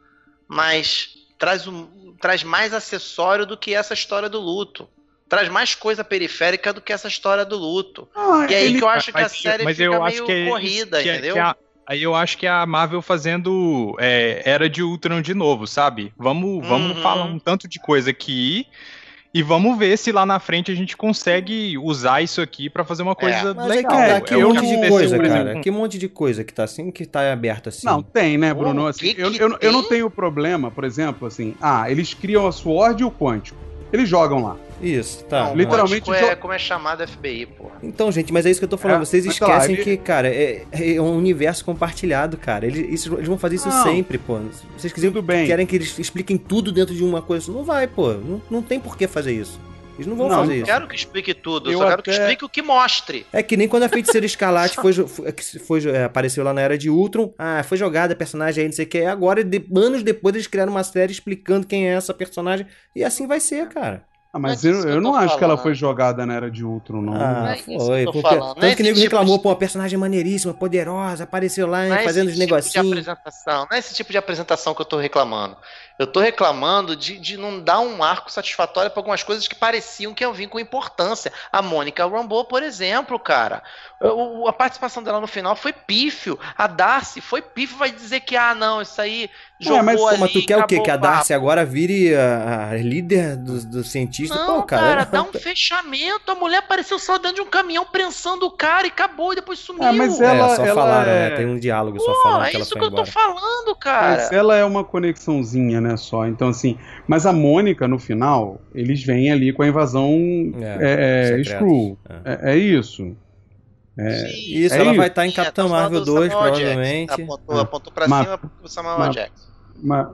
mas traz, um, traz mais acessório do que essa história do luto. Traz mais coisa periférica do que essa história do luto. Ah, E aí ele- que eu acho que a Mas- série mas fica eu meio acho que é- corrida, que é- entendeu? que a- aí eu acho que é a Marvel fazendo é, Era de Ultron de novo, sabe? Vamos, vamos Uhum. falar um tanto de coisa aqui e vamos ver se lá na frente a gente consegue usar isso aqui pra fazer uma coisa Mas é que legal. tá, que É monte de coisa, cara. Que monte de coisa que tá assim, que tá aberto assim. Não, tem, né, Bruno? Assim, que eu, que eu, eu não tem? tenho problema, por exemplo, assim, ah, eles criam a Sword e o Quântico. Eles jogam lá. Isso, tá. Não, literalmente Quântico é como é chamado FBI, porra. Então, gente, mas é isso que eu tô falando. É, Vocês esquecem ele- que, cara, é, é um universo compartilhado, cara. Eles, isso- eles vão fazer isso Não. sempre, pô. Vocês quiserem, Tudo bem. querem que eles expliquem tudo dentro de uma coisa. Não vai, pô. Não, não tem por que fazer isso. Eles não vão Não, fazer Eu isso. quero que explique tudo, eu só quero que até- explique o que mostre. É que nem quando a feiticeira escarlate foi, foi, que foi, é, apareceu lá na era de Ultron. Ah, foi jogada a personagem aí, não sei o que. Agora, de- anos depois, eles criaram uma série explicando quem é essa personagem. E assim vai ser, cara. Ah, Não é mas disso eu, que eu eu não tô acho que ela falando. foi jogada na era de Ultron, não. Ah, é que eu foi. tô Porque, falando. Não é tanto que esse nego tipo reclamou, de- pô, uma personagem maneiríssima, poderosa, apareceu lá Não é fazendo os esse tipo de negocinhos. apresentação, não é esse tipo de apresentação que eu tô reclamando. Eu tô reclamando de, de não dar um arco satisfatório pra algumas coisas que pareciam que iam vir com importância. A Mônica Rambeau, por exemplo, cara. O- a participação dela no final foi pífio. A Darcy foi pífio, vai dizer que, ah, não, isso aí jogou É, mas- ali, mas tu quer o quê? Que a. Darcy agora vire a, a líder dos do cientistas? Não, Pô, cara. cara, dá um fechamento. A mulher apareceu só dentro de um caminhão prensando o cara e acabou e depois sumiu. É, mas É, ela, só ela falaram, é... né? Tem um diálogo só Pô, falando é que ela isso foi que eu embora. tô falando, cara. Mas ela é uma conexãozinha, né, só. Então, assim, mas a Mônica, no final, eles vêm ali com a invasão É, é, é. Screw. É. É, é isso. É, Sim, Isso, É ela isso. vai estar em sim, Capitão tá falando Marvel do 2, Samuel provavelmente. Jackson. Apontou, É. apontou pra Mas- cima pro Samuel mas- Jackson. mas-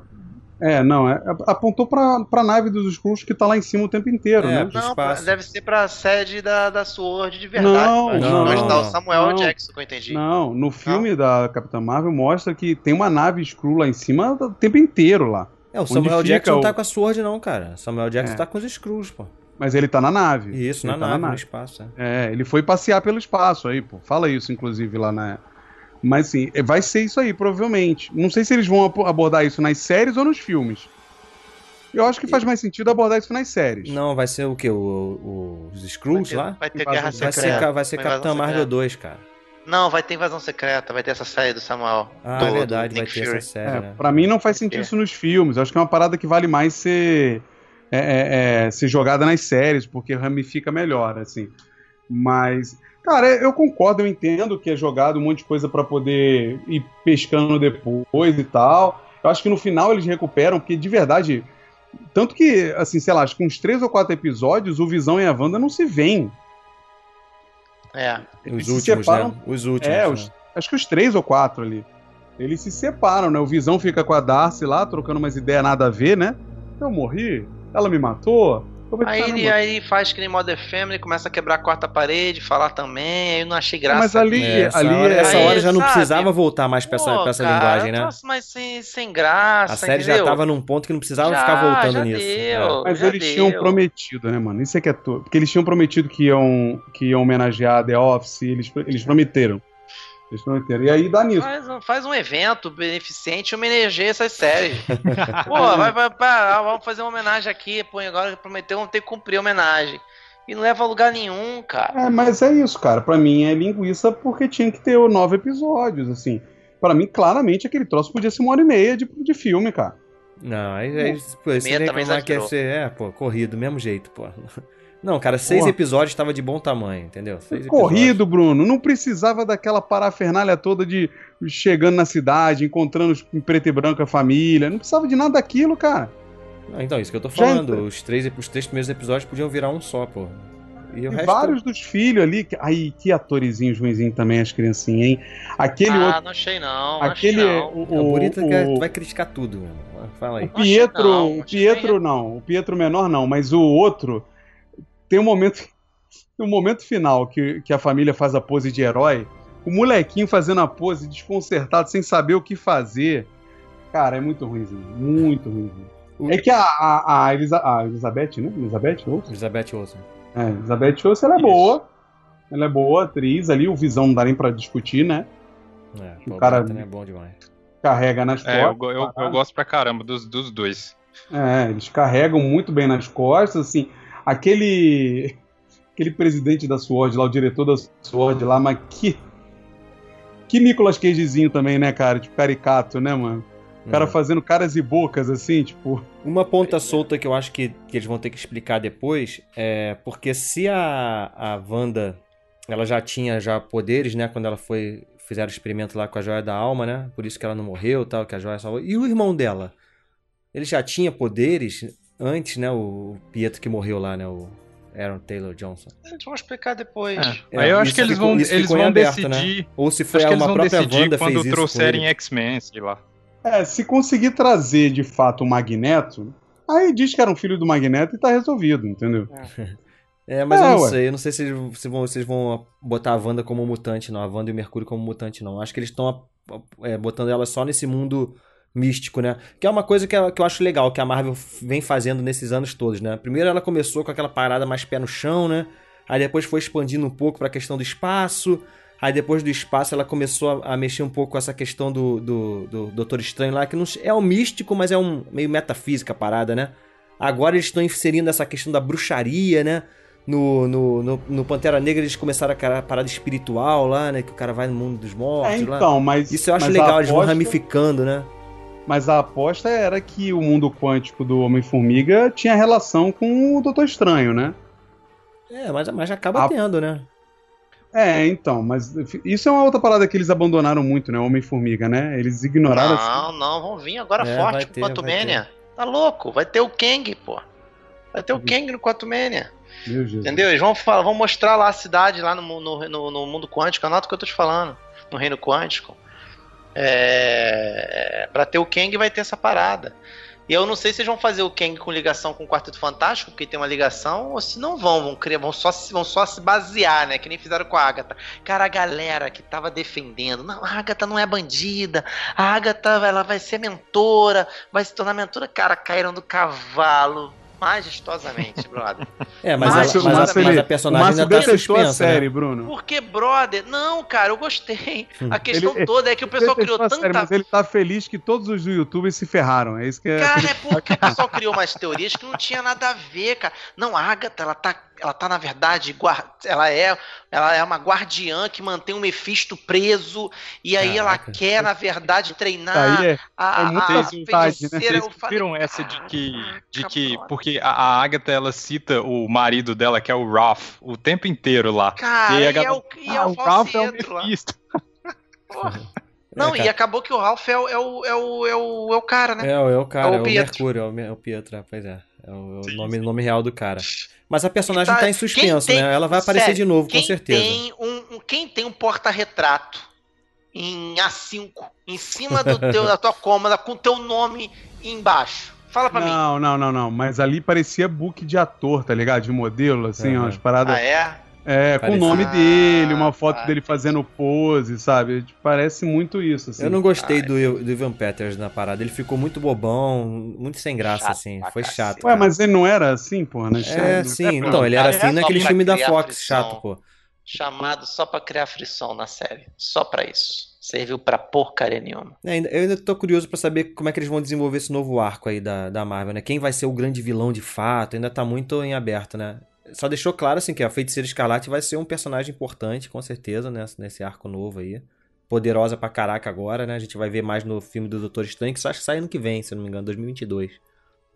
é, não, é, apontou pra, pra nave dos Skrulls que tá lá em cima o tempo inteiro, É, né? Não, espaço. deve ser pra sede da, da Sword de verdade. Não, Onde- não, onde não, tá o não. Samuel Não. Jackson, que eu entendi. Não, no filme da Capitã Marvel mostra que tem uma nave Skrull lá em cima o tempo inteiro lá. É, o Samuel Onde Jackson não tá o- com a Sword, não, cara. Samuel Jackson É. tá com os Skrulls, pô. Mas ele tá na nave. Isso, na tá nave, no espaço. é. É, ele foi passear pelo espaço aí, pô. Fala isso, inclusive, lá na. Mas sim, é, vai ser isso aí, provavelmente. Não sei se eles vão abordar isso nas séries ou nos filmes. Eu acho que faz mais sentido abordar isso nas séries. Não, vai ser o quê? O, o- os Vai Skrulls lá? vai ter Guerra Vai ser, Secreta. vai ser invasão Capitão Marvel secreta. 2, cara. Não, vai ter invasão secreta, vai ter essa série do Samuel. Ah, do, é verdade, do vai Nick ter Fury. essa série, É, né? pra mim não faz sentido isso nos filmes. Eu acho que é uma parada que vale mais ser, é, é, é, ser jogada nas séries, porque ramifica melhor, assim. Mas, cara, eu concordo, eu entendo que é jogado um monte de coisa pra poder ir pescando depois e tal. Eu acho que no final eles recuperam, porque de verdade. Tanto que, assim, sei lá, acho que uns três ou quatro episódios, o Visão e a Wanda não se veem. É. Eles Os se últimos, separam- né? Os últimos. É, né? os- acho que os três ou quatro ali. Eles se separam, né? O Visão fica com a Darcy lá, trocando umas ideias nada a ver, né? Eu morri, ela me matou. Aí ele, caramba. aí faz que nem Mother Family, começa a quebrar a quarta parede, falar também, aí eu não achei graça. Mas ali, É, essa ali hora, é- essa Aí, hora já não sabe? precisava voltar mais pra essa, Pô, pra essa cara, linguagem, né? troço mais sem, sem graça, A série entendeu? já tava num ponto que não precisava Já, ficar voltando já nisso. deu. É. Mas já eles tinham deu. prometido, né, mano? Isso é que é tudo. Porque eles tinham prometido que iam, que iam homenagear The Office, eles, eles prometeram. E aí dá nisso. Faz, um- faz um evento beneficente e homenageia essas séries. Pô, vai, vai, vai, vamos fazer uma homenagem aqui, pô, agora prometeu, vamos ter que cumprir a homenagem. E não leva a lugar nenhum, cara. É, mas é isso, cara. Pra mim é linguiça porque tinha que ter nove episódios, assim. Pra mim, claramente, aquele troço podia ser uma hora e meia de, de filme, cara. Não, aí, aí pô, você reclamar que ia exagerou. ser, é, pô, corrido, do mesmo jeito, pô. Não, cara, seis Porra. episódios tava de bom tamanho, entendeu? Seis Corrido, Bruno. Não precisava daquela parafernália toda de chegando na cidade, encontrando em preto e branco a família. Não precisava de nada daquilo, cara. episódios. Não, então, isso que eu tô falando. Os três, os três primeiros episódios podiam virar um só, pô. E o E resto. vários dos filhos ali. que- Ai, que atorizinhos ruinzinhos também, as criancinhas, hein? Aquele ah, outro. não achei não, não Aquele. achei não. O, É, o bonito é que o- tu vai criticar tudo. Fala aí. O Pietro, não, o acho que Pietro é- não, o Pietro menor não, mas o outro tem um momento, um momento final que, que a família faz a pose de herói, o molequinho fazendo a pose desconcertado, sem saber o que fazer. Cara, é muito ruimzinho, muito ruimzinho. É que a, a, a, Elisa- a Elizabeth, né? Elizabeth Olsen? Elizabeth Olsen. É, Elizabeth Olsen, ela é Isso. boa. Ela é boa atriz ali, o Visão não dá nem pra discutir, né? É, O cara- é bom demais. Carrega nas É, eu, costas. go- eu, eu gosto pra caramba dos, dos dois. É, eles carregam muito bem nas costas, assim, aquele aquele presidente da SWORD lá, o diretor da SWORD lá, mas que que Nicolas Cagezinho também, né, cara? Tipo, caricato, né, mano? O cara É. fazendo caras e bocas, assim, tipo... Uma ponta solta que eu acho que, que eles vão ter que explicar depois é porque se a, a Wanda ela já tinha já poderes, né, quando ela foi fizeram o experimento lá com a joia da alma, né? Por isso que ela não morreu, tal, que a joia salvou. E o irmão dela? Ele já tinha poderes? Antes, né? O Pietro que morreu lá, né? O Aaron Taylor Johnson. Eles vão explicar depois. É, Aí eu acho isso que eles ficou- vão, eles vão aberto, né? decidir. Ou se foi uma própria Wanda quando fez isso trouxerem. X-Men, sei lá. É, se conseguir trazer de fato o Magneto, aí diz que era um filho do Magneto e tá resolvido, entendeu? É, mas É, eu não ué. sei. Eu não sei se se vão, se vão botar a Wanda como mutante, não. A Wanda e o Mercúrio como mutante, não. Acho que eles estão é, botando ela só nesse mundo místico, né? Que é uma coisa que, eu- que eu acho legal, que a Marvel vem fazendo nesses anos todos, né? Primeiro ela começou com aquela parada mais pé no chão, né? Aí depois foi expandindo um pouco pra questão do espaço. Aí depois do espaço ela começou a, a mexer um pouco com essa questão do, do, do Doutor Estranho lá, que não é um místico, mas é um meio metafísica a parada, né? Agora eles estão inserindo essa questão da bruxaria, né? No, no, no, no Pantera Negra eles começaram a parada espiritual lá, né? Que o cara vai no mundo dos mortos É, lá. então, mas. Isso eu acho legal, a eles vão aposta- ramificando, né? Mas a aposta era que o mundo quântico do Homem-Formiga tinha relação com o Doutor Estranho, né? É, mas, mas acaba A- tendo, né? É, então, mas isso é uma outra parada que eles abandonaram muito, né? O Homem-Formiga, né? Eles ignoraram assim. Não, não, vão vir agora É, vai forte ter, o Quantum vai Mania. Tá louco? Vai ter o Kang, pô. Vai ter o Kang no Quantum Mania. Meu Jesus. Entendeu? Eles vão, falar, vão mostrar lá a cidade, lá no, no, no, no mundo quântico. Anota o que eu tô te falando. No reino quântico. É, pra ter o Kang vai ter essa parada. E eu não sei se eles vão fazer o Kang com ligação com o Quarteto Fantástico, porque tem uma ligação, ou se não vão, vão criar, vão só, se- vão só se basear, né? Que nem fizeram com a Agatha. Cara, a galera que tava defendendo, não, a Agatha não é bandida, a Agatha ela vai ser mentora, vai se tornar mentora. Cara, caíram do cavalo majestosamente, brother. É, mas, Mas a, mas, a, mas a o personagem ainda tá detestou a suspensa, série, né? Bruno. Porque, brother, não, cara, eu gostei. A questão Ele- toda é que o pessoal criou a série, tanta mas ele tá feliz que todos os youtubers se ferraram. É isso que é. Cara, é porque o pessoal criou umas teorias que não tinha nada a ver, cara. Não, a Agatha, ela tá, ela tá na verdade, ela é, ela é uma guardiã que mantém o Mephisto preso e aí ela Caraca. quer, na verdade, treinar Aí é- a, é a, a vontade, né? Vocês viram essa de que, de que porque a, a Agatha ela cita o marido dela, que é o Ralph, o tempo inteiro lá. Cara, E a é galera- o, e é Ah, o Ralph é o. Mephisto. Não, É, e acabou que o Ralph é o, é o, é o, é o, é o cara, né? É, é o cara, É o é o. Mercúrio, é o, Me- é o Pietro, é, pois é. É o, é o Sim, nome, sim. nome real do cara. Mas a personagem Tá, tá, em suspenso, tem- né? Ela vai aparecer sério, de novo, com certeza. Tem um, um- quem tem um porta-retrato em A5 em cima do teu, da tua cômoda com teu nome embaixo? Fala pra mim. Não, não, não, não. Mas ali parecia book de ator, tá ligado? De modelo, assim, Uhum. umas paradas. Ah, é? É, com o nome dele, uma foto Ah, dele fazendo pose, sabe? Parece muito isso, assim. Eu não gostei do, do Ivan Peters na parada. Ele ficou muito bobão, muito sem graça, Chato assim. Foi chato. Ué, mas ele não era assim, porra, né? É, sim. Então, ele era assim naquele filme da Fox, frição. chato, pô. Chamado só pra criar frição na série. Só pra isso. Serviu pra porcaria nenhuma. É, ainda- Eu ainda tô curioso pra saber como é que eles vão desenvolver esse novo arco aí da, da Marvel, né? Quem vai ser o grande vilão de fato, ainda tá muito em aberto, né? Só deixou claro, assim, que a Feiticeira Escarlate vai ser um personagem importante, com certeza, né? nesse arco novo aí. Poderosa pra caraca agora, né? A gente vai ver mais no filme do Doutor Estranho, que só acho que sai ano que vem, se eu não me engano, 2022.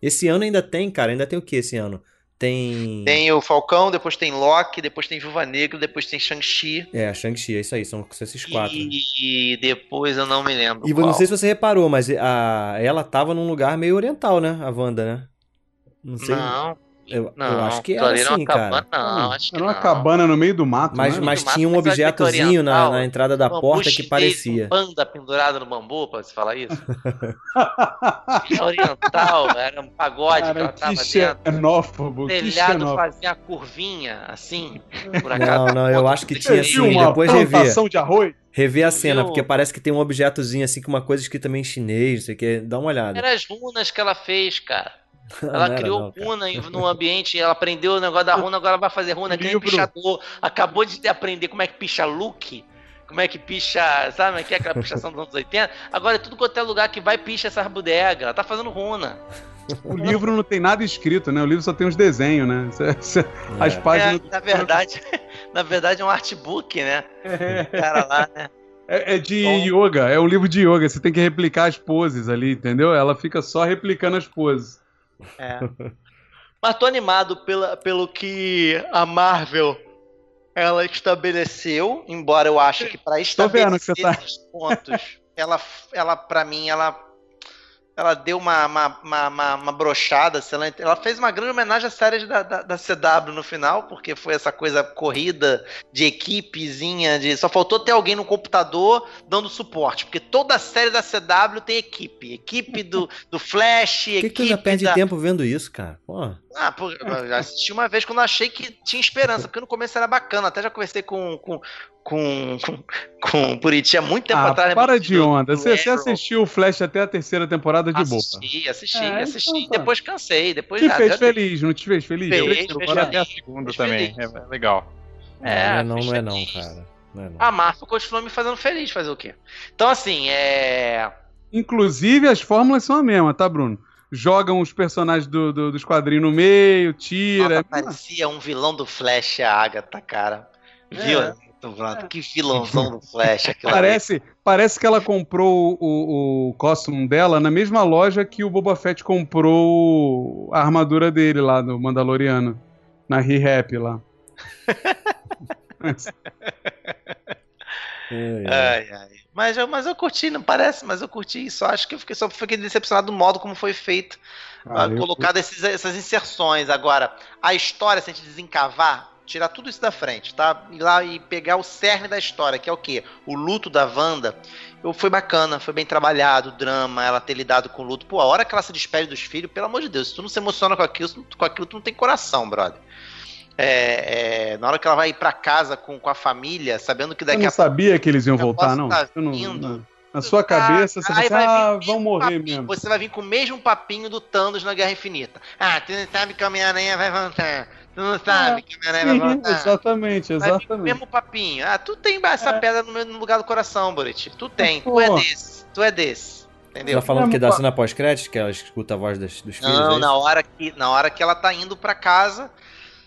Esse ano ainda tem, cara, ainda tem o que esse ano? Tem... Tem o Falcão, depois tem Loki, depois tem Viúva Negra, depois tem Shang-Chi. É, Shang-Chi, é isso aí, são esses quatro. E depois eu não me lembro. E qual. não sei se você reparou, mas a, ela tava num lugar meio oriental, né? A Wanda, né? Não sei. Não, eu, não. eu acho que era era assim, uma cabana, cara. Não, acho que Era uma não. cabana no meio do mato, Mas, né? mas Mato, tinha um que objetozinho na, na entrada da porta que parecia. Um panda pendurado no bambu, pra você falar isso? Era oriental, era um pagode que Cara, ela que tava dentro. xenófobo, O que telhado fazia a curvinha, assim, por acaso. Não, não, eu acho que tinha assim, uma depois plantação de arroz? Rever a cena, Viu? porque parece que tem um objetozinho assim com uma coisa escrita meio em chinês, não sei o que. Dá uma olhada. Eram as runas que ela fez, cara. Não Ela era criou não, runa no ambiente, ela aprendeu o negócio da runa, agora vai fazer runa que nem pichador. Acabou de aprender como é que picha look, como é que picha, sabe, como é que é aquela pichação dos anos 80. Agora é tudo quanto é lugar que vai picha essas bodegas. Ela tá fazendo runa. O livro não tem nada escrito, né? O livro só tem os desenhos, né? Cê- As É. páginas. É, na verdade, na verdade é um artbook, né? É, O cara lá, né? é- é de Bom. yoga, é um livro de yoga. Você tem que replicar as poses ali, entendeu? Ela fica só replicando as poses. É. Mas tô animado pela, pelo que a Marvel ela estabeleceu, embora eu ache que para que estabelecer tá- esses pontos, ela, ela para mim, ela ela deu uma, uma, uma, uma, uma brochada. assim, Ela, ela fez uma grande homenagem à série da, da, da CW no final, porque foi essa coisa corrida de equipezinha. De, só faltou ter alguém no computador dando suporte, porque toda a série da CW tem equipe. Equipe do, do Flash, Por que, equipe. que tu ainda perde da... tempo vendo isso, cara? Pô. Ah, pô, eu já assisti uma vez quando achei que tinha esperança, porque no começo era bacana. Até já conversei com, com, com, com, com o Buriti há muito tempo Ah, atrás. para de onda. Você, você assistiu o Flash até a terceira temporada de boa. Assisti, assisti, É, assisti. então tá. Depois cansei. Depois Te já- fez já- feliz, não te fez feliz? Fez, Eu- fez Agora até a segunda Fez também. feliz. É, é legal. É, não, é não, fez não é não, cara. Não é não. A Marvel continuou me fazendo feliz, fazer o quê? Então, assim, é. Inclusive, as fórmulas são a mesma, tá, Bruno? Jogam os personagens do, do- dos quadrinhos no meio, tira. Nossa, parecia um vilão do Flash, a Agatha, cara. Viu? É. Que vilãozão do Flash ali. Parece, parece que ela comprou o, o costume dela na mesma loja que o Boba Fett comprou a armadura dele lá do Mandaloriano. Na Re-Rap lá. É, é. Ai, ai. Mas eu, mas eu curti, não parece, mas eu curti. Só acho que eu fiquei, só fiquei decepcionado do modo como foi feito. Ah, ah, eu- colocado esses- essas inserções. Agora, a história, se a gente desencavar, tirar tudo isso da frente, tá? Ir lá e pegar o cerne da história, que é o quê? O luto da Wanda. Eu, foi bacana, foi bem trabalhado, o drama, ela ter lidado com o luto. Pô, a hora que ela se despede dos filhos, pelo amor de Deus, se tu não se emociona com aquilo, com aquilo tu não tem coração, brother. É, é, na hora que ela vai ir pra casa com, com a família, sabendo que Eu daqui não a sabia que eles iam voltar, não. tá Eu não- não. Na sua cabeça, você pensa, vai vir ah, vão morrer papinho, mesmo. Você vai vir com o mesmo papinho do Thanos na Guerra Infinita. Ah, tu não sabe que a Homem-Aranha vai voltar. Tu não sabe que a Homem-Aranha vai Sim, voltar. exatamente, Vai vir com o exatamente. mesmo papinho. Ah, tu tem essa É. pedra no, meu- no lugar do coração, Buriti. Tu tem. Tu Pô. é desse. Tu é desse. Você Entendeu? tá falando que da cena pós-crédito, que ela escuta a voz das- dos filhos? é Não, isso? na hora, que, na hora que ela tá indo pra casa,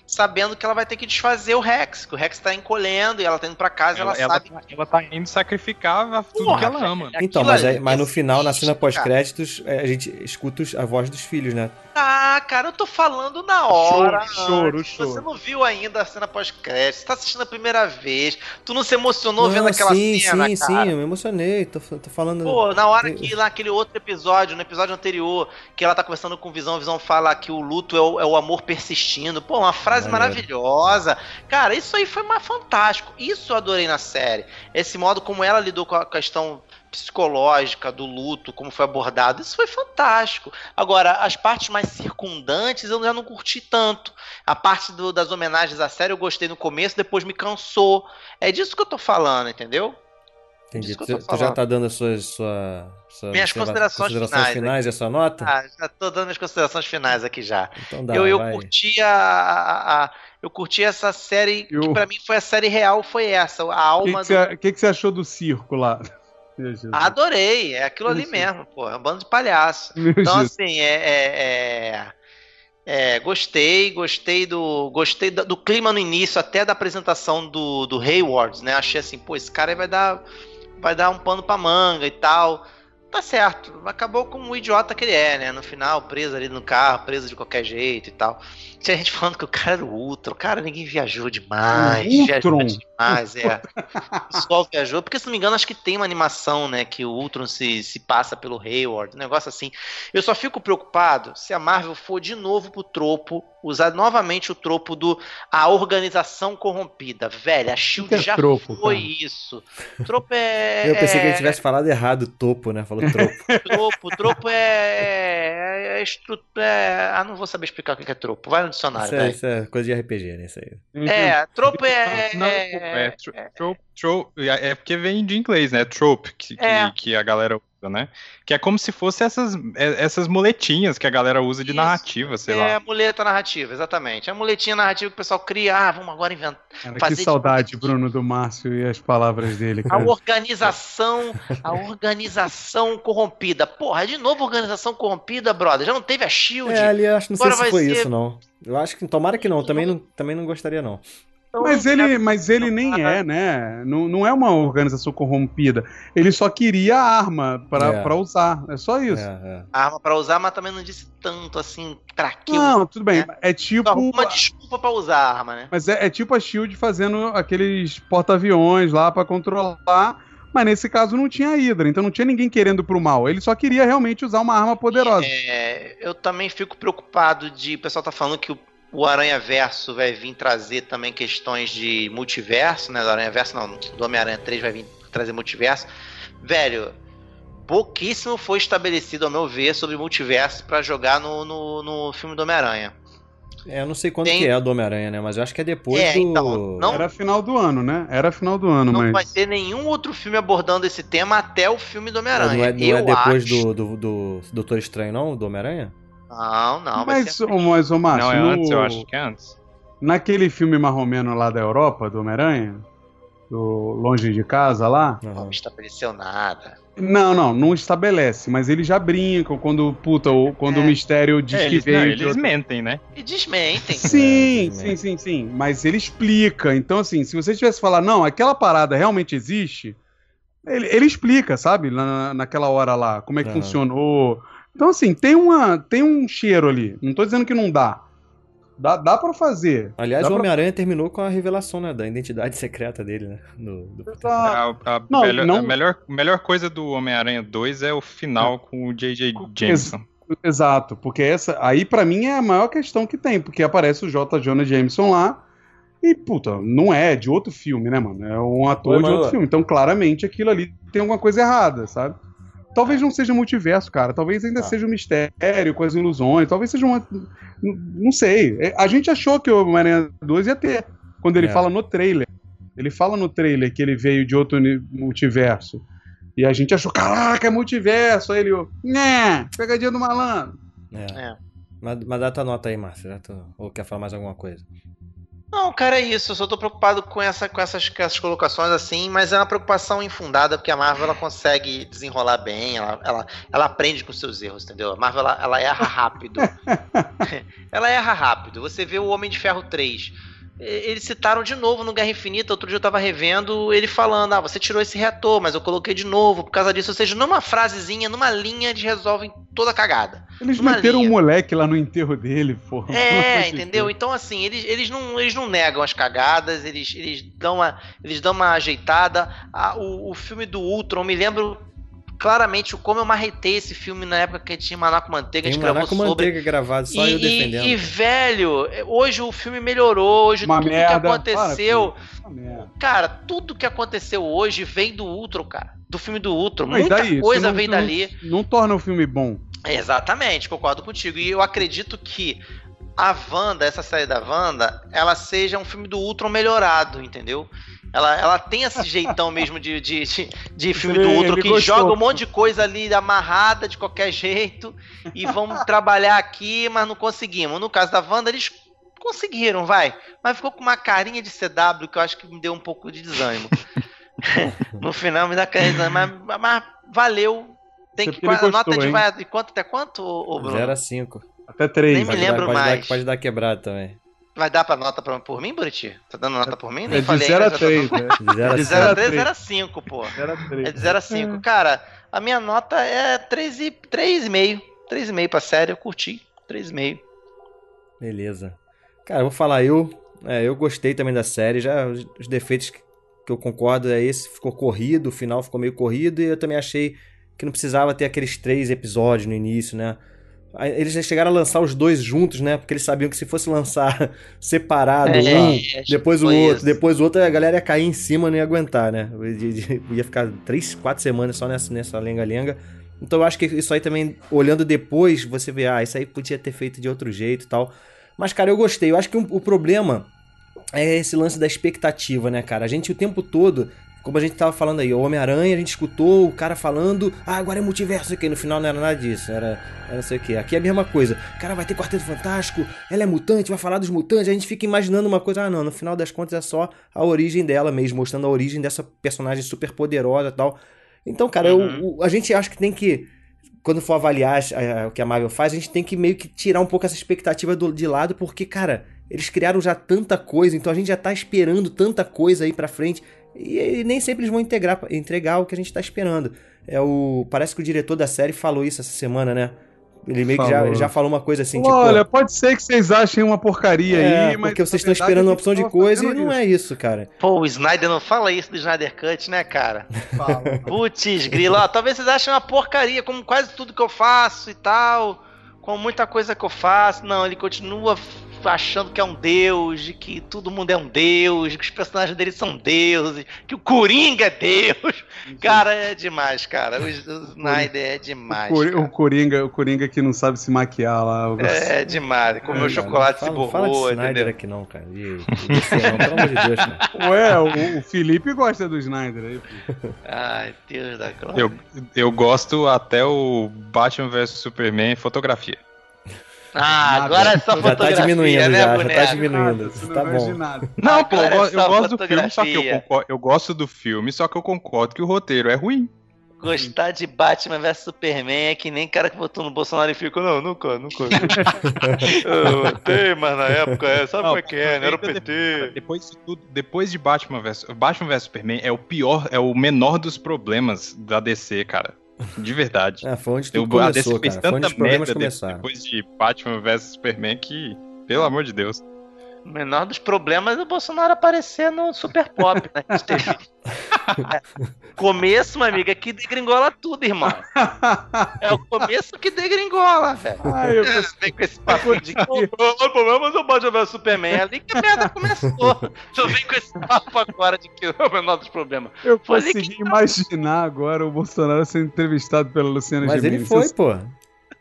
sabendo que ela vai ter que desfazer o Rex, que o Rex tá encolhendo e ela tá indo pra casa, ela, Ela, ela, sabe. ela tá indo sacrificar tudo Porra, que ela ama. Então, Aquilo mas, aí- mas no final, na cena pós-créditos, é, a gente escuta os- a voz dos filhos, né? Ah, cara, eu tô falando na hora. Choro, antes. choro, Você choro. não viu ainda a cena pós-crédito, você tá assistindo a primeira vez, tu não se emocionou vendo Não, aquela sim, cena, sim, cara. sim, eu me emocionei. Tô, tô falando. Pô, na hora que lá aquele outro episódio, no episódio anterior, que ela tá conversando com o Visão, o Visão fala que o luto é o, é o amor persistindo. Pô, uma frase Maneiro. maravilhosa. Cara, isso aí foi mais fantástico. Isso eu adorei na série. Esse modo como ela lidou com a questão psicológica do luto, como foi abordado, isso foi fantástico. Agora, as partes mais circundantes eu já não curti tanto. A parte do- das homenagens à série eu gostei no começo, depois me cansou. É disso que eu tô falando, entendeu? Entendi. que Tu, tu já tá dando as suas, sua, sua Minhas observa- considerações finais finais e a sua nota? Ah, já tô dando as considerações finais aqui já. então dá, eu, eu vai. curti a, a- a- eu curti essa série que Eu- pra mim foi a série real, foi essa, a O que, alma que, do... que que você achou do circo lá? Adorei, é aquilo ali mesmo, pô, é um bando de palhaço. Meu Então Jesus. assim, é, é- é- é, gostei, gostei do, gostei do, do clima no início, até da apresentação do, do Hayward, né? Achei assim, pô, esse cara aí vai dar, vai dar um pano pra manga e tal. Tá certo, acabou como o idiota que ele é, né? No final, preso ali no carro, preso de qualquer jeito e tal. Tinha gente falando que o cara era o Ultron, cara, ninguém viajou demais, O viajou Ultron. demais, é. O pessoal viajou, porque se não me engano, acho que tem uma animação, né? Que o Ultron se, se passa pelo Hayward, um negócio assim. Eu só fico preocupado se a Marvel for de novo pro tropo, usar novamente o tropo do a organização corrompida. Velho, a Shield é já tropo, foi cara? isso. Tropo é. Eu pensei que ele é- tivesse falado errado, topo, né? Falou tropo. Tropo, tropo é. é, estru- é- Ah, não vou saber explicar o que é tropo. Vai no dicionário, isso, é, velho. isso é coisa de RPG, né? Isso aí. É, tropo é. Não, é, tro- trope, trope, é é porque vem de inglês, né? Trope, que, que, É. que a galera usa, né? Que é como se fosse essas, é- essas muletinhas que a galera usa de Isso. narrativa, sei é lá. a muleta narrativa, exatamente. É a muletinha narrativa que o pessoal cria. Ah, vamos agora inventar. Cara, que fazer de- saudade, Bruno, do Márcio e as palavras dele, A cara. organização, a organização corrompida. Porra, de novo organização corrompida, brother. Já não teve a Shield. É, ali eu acho, não sei Agora se vai foi ser- isso, não. Eu acho que, tomara que não, também não, também não gostaria, não. Então, Mas ele, mas ele nem é, né? Não, não é uma organização corrompida. Ele só queria a arma pra, É. pra usar. É só isso. É, é. Arma pra usar, mas também não disse tanto assim que Não, tudo bem. né? É tipo. Só uma desculpa pra usar a arma, né? Mas é, é tipo a Shield fazendo aqueles porta-aviões lá pra controlar Mas nesse caso não tinha Hydra, então não tinha ninguém querendo pro mal. Ele só queria realmente usar uma arma poderosa. É, eu também fico preocupado de. O pessoal tá falando que o, o Aranha Verso vai vir trazer também questões de multiverso, né? Do Aranha Verso, não, do Homem-Aranha 3 vai vir trazer multiverso. Velho, pouquíssimo foi estabelecido, ao meu ver, sobre multiverso pra jogar no, no, no filme do Homem-Aranha. É, eu não sei quando Tem- que é o do Homem-Aranha, né? Mas eu acho que é depois É, do. então, não- Era final do ano, né? Era final do ano, Não mas. vai ter nenhum outro filme abordando esse tema até o filme do não Homem-Aranha. é, não eu é depois acho... do, do, do Doutor Estranho, não? Do Homem-Aranha? Não, não, Mas, mas, ô, Márcio, Não, é no- antes, eu acho que é antes. naquele filme marromeno lá da Europa, do Homem-Aranha, do Longe de Casa lá, Não estabeleceu nada. não, não, não estabelece, mas eles já brincam quando, puta, o- quando É. o mistério diz É, que eles, veio não, eles mentem, né? E desmentem. Sim, É, sim, sim, sim. Mas ele explica. Então, assim, se você tivesse falar, não, aquela parada realmente existe, ele, ele explica, sabe? Na, naquela hora lá, como é que Aham. funcionou. Então, assim, tem, uma, tem um cheiro ali. Não tô dizendo que não dá. Dá, dá pra fazer. Aliás, Dá o pra- Homem-Aranha terminou com a revelação, né? Da identidade secreta dele, né? No, do- Tá. A, a Não, melhor, não- a melhor, melhor coisa do Homem-Aranha 2 é o final com o J.J. Jameson. Exato, porque essa aí pra mim é a maior questão que tem, porque aparece o J. Jonah Jameson lá e, puta, não é de outro filme, né, mano? É um ator Oi, de mano. outro filme. Então, claramente, aquilo ali tem alguma coisa errada, sabe? Talvez não seja multiverso, cara. Talvez ainda Tá. seja um mistério com as ilusões. Talvez seja uma. Não sei. É, A gente achou que o Homem-Aranha 2 ia ter. Quando ele É. fala no trailer. Ele fala no trailer que ele veio de outro multiverso. E a gente achou, caraca, é multiverso. Aí ele, né, pegadinha do malandro. É. É. Mas, mas dá tua nota aí, Márcio. Ou quer falar mais alguma coisa? Não, cara, é isso. Eu só tô preocupado com, essa, com, essas, com essas colocações assim, mas é uma preocupação infundada, porque a Marvel ela consegue desenrolar bem, ela, ela, ela aprende com seus erros, entendeu? A Marvel ela, ela erra rápido. ela erra rápido. Você vê o Homem de Ferro 3. Eles citaram de novo no Guerra Infinita. Outro dia eu tava revendo ele falando: Ah, você tirou esse reator, mas eu coloquei de novo por causa disso. Ou seja, numa frasezinha, numa linha, eles resolvem toda a cagada. Eles Numa meteram linha. um moleque lá no enterro dele, porra. É, de entendeu? Então, assim, eles, eles, não, eles não negam as cagadas, eles, eles, dão, uma, eles dão uma ajeitada. Ah, o, o filme do Ultron, me lembro claramente o como eu marretei esse filme na época que tinha Maná com Manteiga, a Tem gente um gravou Maná com sobre. manteiga gravado, só e, eu e- defendendo. e, velho, hoje o filme melhorou, hoje Uma tudo merda. que aconteceu. Para. Cara, tudo que aconteceu hoje vem do Ultron, cara. Do filme do Ultron. Mas Muita daí? Coisa não- vem não- dali. Não torna o filme bom. Exatamente, concordo contigo. E eu acredito que a Wanda, essa série da Wanda, ela seja um filme do Ultron melhorado, entendeu? Ela, ela tem esse jeitão mesmo de, de, de, de filme do ele que gostou. joga um monte de coisa ali amarrada de qualquer jeito e vamos trabalhar aqui, mas não conseguimos. No caso da Wanda, eles conseguiram, vai. Mas ficou com uma carinha de CW que eu acho que me deu um pouco de desânimo. no final me dá carinha de desânimo, mas, mas valeu. Tem que, a nota de vai de quanto até quanto, ô, ô Bruno? 0 a 5. Até três. Nem me Pode, lembro dar, pode, mais. dar, pode dar quebrado também. Vai dar pra nota pra, por mim, Buriti? Tá dando nota por mim? Nem É de falei 0 a ainda, já tô 3, dando- né? De 0 a De 5. 0 a 3, três. 0 a 5, pô. 0 a 3. É de 0 a 5. Cara, a minha nota é 3 e 3,5. 3,5 pra série, eu curti. 3,5. Beleza. Cara, eu vou falar eu. É, eu gostei também da série. Já os, os defeitos que eu concordo é esse. Ficou corrido, o final ficou meio corrido. E eu também achei que não precisava ter aqueles três episódios no início, né? Eles já chegaram a lançar os dois juntos, né? Porque eles sabiam que se fosse lançar separado, É, um, depois o outro, isso. depois o outro, a galera ia cair em cima, não ia aguentar, né? Ia ficar três, quatro semanas só nessa nessa lenga-lenga. Então eu acho que isso aí também, olhando depois, você vê, ah, isso aí podia ter feito de outro jeito e tal. Mas, cara, eu gostei. Eu acho que um- o problema é esse lance da expectativa, né, cara? A gente o tempo todo, como a gente tava falando aí, o Homem-Aranha, a gente escutou o cara falando, ah, agora é multiverso aqui. No final não era nada disso, era, era não sei o que. Aqui é a mesma coisa. Cara, vai ter Quarteto Fantástico, ela é mutante, vai falar dos mutantes. A gente fica imaginando uma coisa, ah, não, no final das contas é só a origem dela mesmo, mostrando a origem dessa personagem super poderosa e tal. Então, cara, eu- o- a gente acha que tem que quando for avaliar o que a Marvel faz, a gente tem que meio que tirar um pouco essa expectativa do- de lado, porque, cara, eles criaram já tanta coisa, então a gente já tá esperando tanta coisa aí pra frente, e, e nem sempre eles vão integrar, entregar o que a gente tá esperando. É o, parece que o diretor da série falou isso essa semana, né? Ele meio que já, Falou. já falou uma coisa assim, tipo. Olha, pode ser que vocês achem uma porcaria é, aí, mas. porque vocês estão esperando uma opção de coisa e não é isso, cara. Pô, o Snyder não fala isso do Snyder Cut, né, cara? Fala. Putz, grilo, ó, talvez vocês achem uma porcaria, como quase tudo que eu faço e tal, com muita coisa que eu faço. Não, ele continua achando que é um deus, de que todo mundo é um deus, de que os personagens dele são deuses, que o Coringa é deus. Cara, é demais, cara. O, Snyder é demais. O, Cori- cara. o Coringa, o Coringa que não sabe se maquiar lá. o- É demais. Comeu chocolate se não fala de borrou, Snyder entendeu? aqui não, cara. De DC não, pelo amor de Deus, cara. Ué, o, o Felipe gosta do Snyder aí. pô. Ai, Deus da glória. Eu, eu gosto até o Batman vs Superman fotografia. Ah, agora é só Já tá diminuindo, né, já, já tá diminuindo. Você não Tá bom. nada. Não, pô, eu, é eu gosto do filme, só que eu, concordo, eu gosto do filme, só que eu concordo que o roteiro é ruim. Gostar de Batman vs Superman é que nem cara que votou no Bolsonaro e ficou, não, nunca, nunca. eu votei, mas na época, é, sabe como é que é, né? Era o PT. Depois de tudo, depois de Batman vs Batman vs Superman é o pior, é o menor dos problemas da DC, cara. De verdade. É, foi onde Eu, tudo a DC começou, fez cara. Foi onde tanta os problemas merda começaram. depois de Batman vs Superman que, pelo amor de Deus. O menor dos problemas é o Bolsonaro aparecer no Super Pop, né? que. É. Começo, minha amiga, que degringola tudo, irmão. É o começo que degringola, velho. Ai, eu pensei- Vem com esse papo de que o problema é o Batman vs Superman. É ali que a merda começou. Tu vem com esse papo agora de que é o menor dos problemas. Eu consegui imaginar agora o Bolsonaro sendo entrevistado pela Luciana Mas ele foi, pô.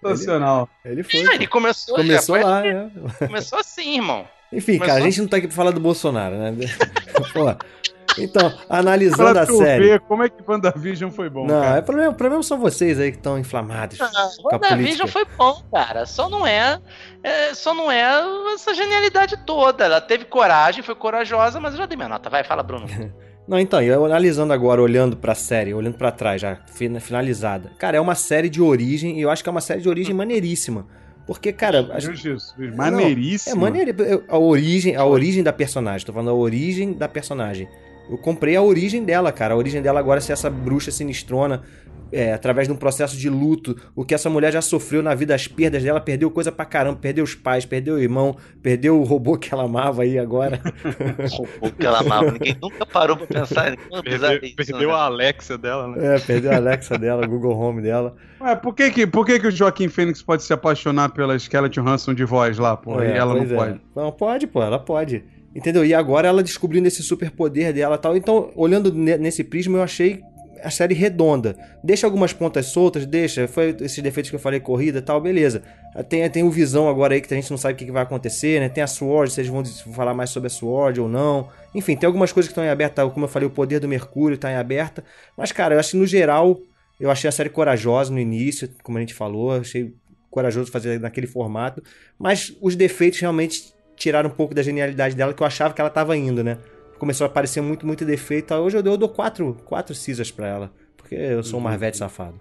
Sensacional. Ele foi. Ah, ele começou, Começou já lá, assim. né? Começou assim, irmão. Enfim, Começou cara, a gente não tá aqui pra falar do Bolsonaro, né? Pô, então, analisando Pra a série. ver como é que WandaVision foi bom, Não, cara. é problema, o problema são vocês aí que estão inflamados Ah. WandaVision foi bom, cara. Só não é, é, Só não é essa genialidade toda. Ela teve coragem, foi corajosa, mas eu já dei minha nota. Vai, fala, Bruno. Não, então, eu analisando agora, olhando pra série, olhando pra trás, já fina- finalizada. Cara, é uma série de origem, e eu acho que é uma série de origem maneiríssima. Porque, cara, Jesus, maneiríssimo. É maneiro. eu- A origem, a origem da personagem. Tô falando a origem da personagem. Eu comprei a origem dela, cara. A origem dela agora é ser essa bruxa sinistrona. é, através de um processo de luto, o que essa mulher já sofreu na vida, as perdas dela, perdeu coisa pra caramba, perdeu os pais, perdeu o irmão, perdeu o robô que ela amava aí agora. O que ela amava. Ninguém nunca parou pra pensar Perdeu, isso, perdeu né? a Alexa dela, né? É, perdeu a Alexa dela, o Google Home dela. Ué, por que que, por que que o Joaquim Fênix pode se apaixonar pela Skeleton Hanson de voz lá, pô? É, e ela não é. pode. Não, pode, pô, ela pode. Entendeu? E agora ela descobrindo esse superpoder dela tal. Então, olhando ne- nesse prisma, eu achei a série redonda. Deixa algumas pontas soltas, deixa. Foi esses defeitos que eu falei, corrida tal, beleza. Tem, tem o Visão agora aí que a gente não sabe o que vai acontecer, né? Tem a Sword, eles vão falar mais sobre a Sword ou não. Enfim, tem algumas coisas que estão em aberta. Como eu falei, o poder do Mercúrio tá em aberta. Mas, cara, eu acho que no geral, eu achei a série corajosa no início, como a gente falou. Achei corajoso fazer naquele formato. Mas os defeitos realmente tiraram um pouco da genialidade dela, que eu achava que ela tava indo, né? Começou a aparecer muito, muito defeito. Hoje eu dou, eu dou quatro, quatro Caesars pra ela. Porque eu sou um Marvete safado.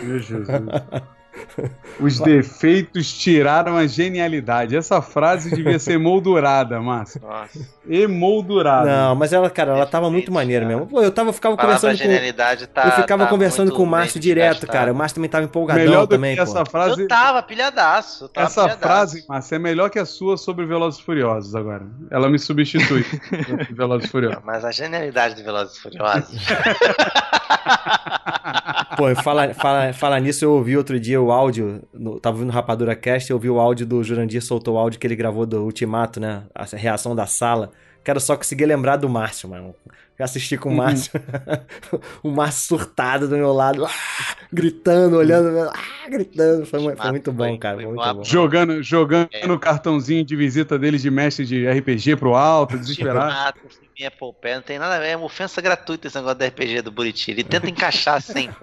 Meu Jesus. Os defeitos tiraram a genialidade. Essa frase devia ser emoldurada, Márcio. Nossa. Emoldurada. Não, mas ela, cara, ela tava muito maneira mesmo. Pô, eu tava, ficava palavra conversando com. genialidade tá. eu ficava tá conversando com o Márcio direto, cara. O Márcio também tava empolgadão Melhor do também, que pô. essa frase. Eu tava pilhadaço. eu tava Essa pilhadaço. frase, Márcio, é melhor que a sua sobre Velozes e Furiosos agora. Ela me substitui Velozes e Furiosos. Mas a genialidade do Velozes e Furiosos. Pô, fala, fala, fala nisso, eu ouvi outro dia o áudio, no, tava ouvindo o Rapadura Cast, eu ouvi o áudio do Jurandir, soltou o áudio que ele gravou do Ultimato, né? A reação da sala. Quero só conseguir lembrar do Márcio, mano. Eu assisti com o Márcio, o Márcio surtado do meu lado, ah, gritando, olhando, ah, gritando. Foi, foi muito bom, cara, foi muito bom. Jogando, jogando o cartãozinho de visita dele de mestre de RPG pro alto, desesperado. Ultimato, minha poupé, não tem nada a ver, é uma ofensa gratuita esse negócio da RPG do Buriti. Ele tenta encaixar sempre.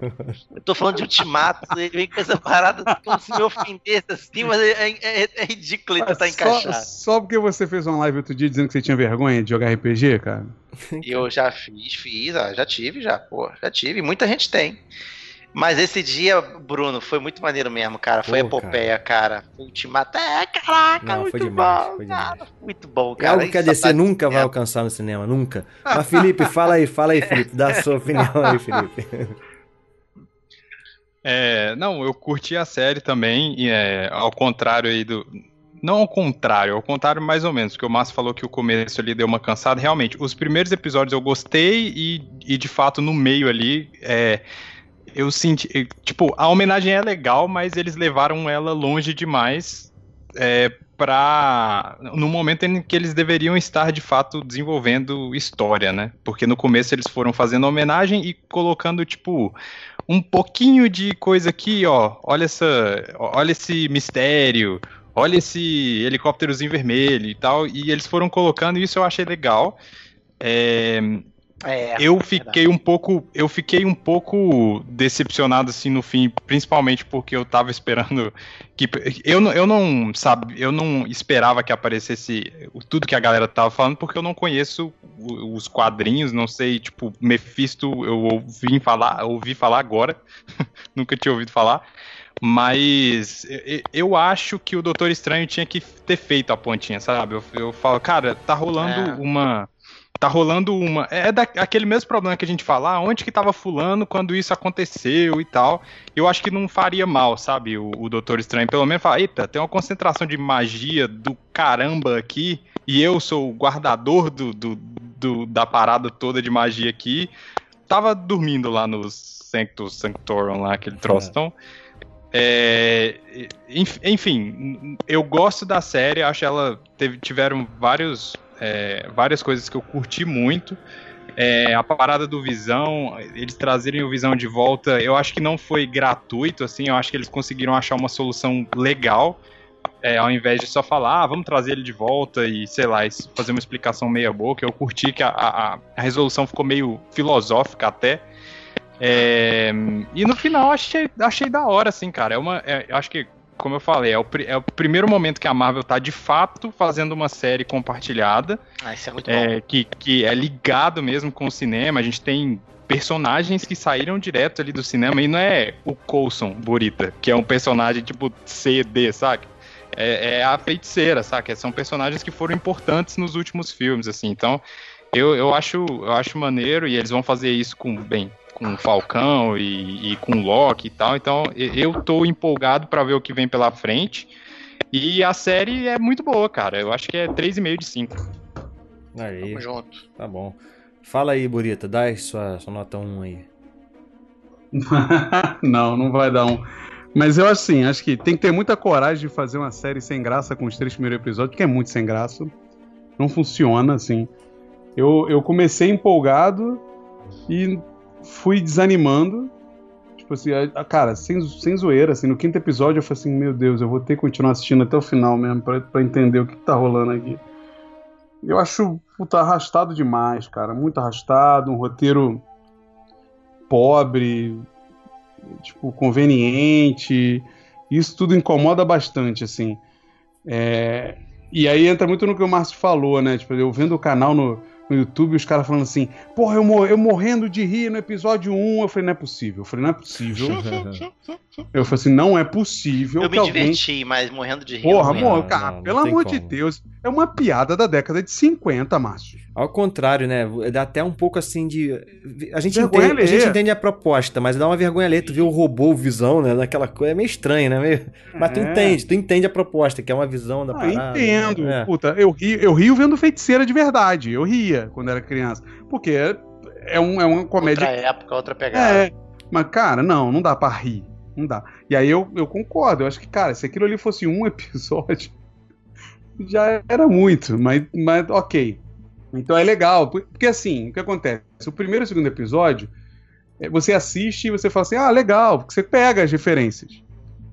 Eu tô falando de Ultimato, ele vem com essa parada como se me ofendesse assim, mas é, é- é ridículo ele tentar Só, encaixar. só porque você fez uma live outro dia dizendo que você tinha vergonha de jogar RPG, cara. Eu já fiz, fiz, ó, já tive, já, pô, já tive, muita gente tem. Mas esse dia, Bruno, foi muito maneiro mesmo, cara. Foi Pô, epopeia, cara. Foi Ultimato. É, caraca, Não, muito foi demais, bom, foi cara. Muito bom, É cara. algo que a Isso DC tá- nunca vai alcançar no cinema, nunca. Mas Felipe, fala aí, fala aí, Felipe, dá a sua opinião aí, Felipe. É, não, eu curti a série também, e é, ao contrário aí do. Não ao contrário, ao contrário mais ou menos, porque o Márcio falou que o começo ali deu uma cansada. Realmente, os primeiros episódios eu gostei e, e de fato no meio ali, é, eu senti. Tipo, a homenagem é legal, mas eles levaram ela longe demais é, para no momento em que eles deveriam estar de fato desenvolvendo história, né? Porque no começo eles foram fazendo homenagem e colocando tipo um pouquinho de coisa aqui, ó. Olha essa, olha esse mistério, olha esse helicópterozinho vermelho e tal. E eles foram colocando, e isso eu achei legal. É, É, eu fiquei um pouco, eu fiquei um pouco decepcionado assim no fim, principalmente porque eu tava esperando que eu não, eu não sabe, eu não esperava que aparecesse tudo que a galera tava falando porque eu não conheço os quadrinhos, não sei, tipo, Mephisto eu ouvi falar, ouvi falar agora, nunca tinha ouvido falar. Mas eu acho que o Doutor Estranho tinha que ter feito a pontinha, sabe? Eu, eu falo, cara, tá rolando É. uma. Tá rolando uma. É da, aquele mesmo problema que a gente fala, ah, onde que tava fulano quando isso aconteceu e tal. Eu acho que não faria mal, sabe? O, o Doutor Estranho, pelo menos, falar, eita, tem uma concentração de magia do caramba aqui, e eu sou o guardador do, do, do- da parada toda de magia aqui. Tava dormindo lá no Sanctus Sanctorum, lá, aquele troço. Então, é, enf- enfim, eu gosto da série, acho ela teve, tiveram vários, é, várias coisas que eu curti muito. É, a parada do Visão, eles trazerem o Visão de volta, eu acho que não foi gratuito, assim, eu acho que eles conseguiram achar uma solução legal, é, ao invés de só falar, ah, vamos trazer ele de volta e, sei lá, fazer uma explicação meia boca. Eu curti que a, a, a resolução ficou meio filosófica até. É, e no final achei, achei da hora, assim, cara. É uma, é- acho que, como eu falei, é o, é o primeiro momento que a Marvel tá de fato fazendo uma série compartilhada, Ah, isso é muito bom. é, que, que é ligado mesmo com o cinema. A gente tem personagens que saíram direto ali do cinema e não é o Coulson Burita, que é um personagem tipo C, D, sabe? É, é a feiticeira, saca? São personagens que foram importantes nos últimos filmes, assim. Então, eu, eu, acho, eu acho maneiro e eles vão fazer isso com, bem, com o Falcão e, e com o Loki e tal. Então, eu tô empolgado pra ver o que vem pela frente. E a série é muito boa, cara. Eu acho que é 3,5 de 5. Aí, Tamo junto. tá bom. Fala aí, Burita, dá aí sua, sua nota 1 aí. não, não vai dar um. Mas eu assim, acho que tem que ter muita coragem de fazer uma série sem graça com os três primeiros episódios, porque é muito sem graça. Não funciona, assim. Eu, eu comecei empolgado e fui desanimando. Tipo assim, a- cara, sem, sem zoeira, assim, no quinto episódio eu falei assim, meu Deus, eu vou ter que continuar assistindo até o final mesmo, pra, pra entender o que, que tá rolando aqui. Eu acho, puta, arrastado demais, cara, muito arrastado, um roteiro pobre, tipo, conveniente. Isso tudo incomoda bastante, assim. É, E aí entra muito no que o Márcio falou, né? Tipo, eu vendo o canal no, no YouTube, os caras falando assim, porra, eu, mor eu morrendo de rir no episódio 1. Eu falei, não é possível. Eu falei, não é possível. eu falei assim, não é possível Eu que me alguém diverti, mas morrendo de rir. Porra, não amor, cara, não, pelo tem amor de como. Deus. É uma piada da década de 50, Márcio. Ao contrário, né? Dá até um pouco assim de. A gente, Vergonha entende, a gente alheia. entende a proposta, mas dá uma vergonha ali. Tu vê o robô, o visão, né? Naquela coisa. É meio estranho, né? Meio... Mas tu É. entende, tu entende a proposta, que é uma visão da Ah, parada. entendo. né? É. Puta, eu rio, eu rio vendo feiticeira de verdade. Eu ria quando era criança. Porque é, é, um, é uma comédia. Outra época, outra pegada. É. Mas, cara, não, não dá pra rir. Não dá. E aí eu, eu concordo. Eu acho que, cara, se aquilo ali fosse um episódio, já era muito. Mas, mas ok. Então é legal. por- Porque assim, o que acontece? O primeiro e o segundo episódio, é, você assiste e você fala assim, ah, legal, porque você pega as referências.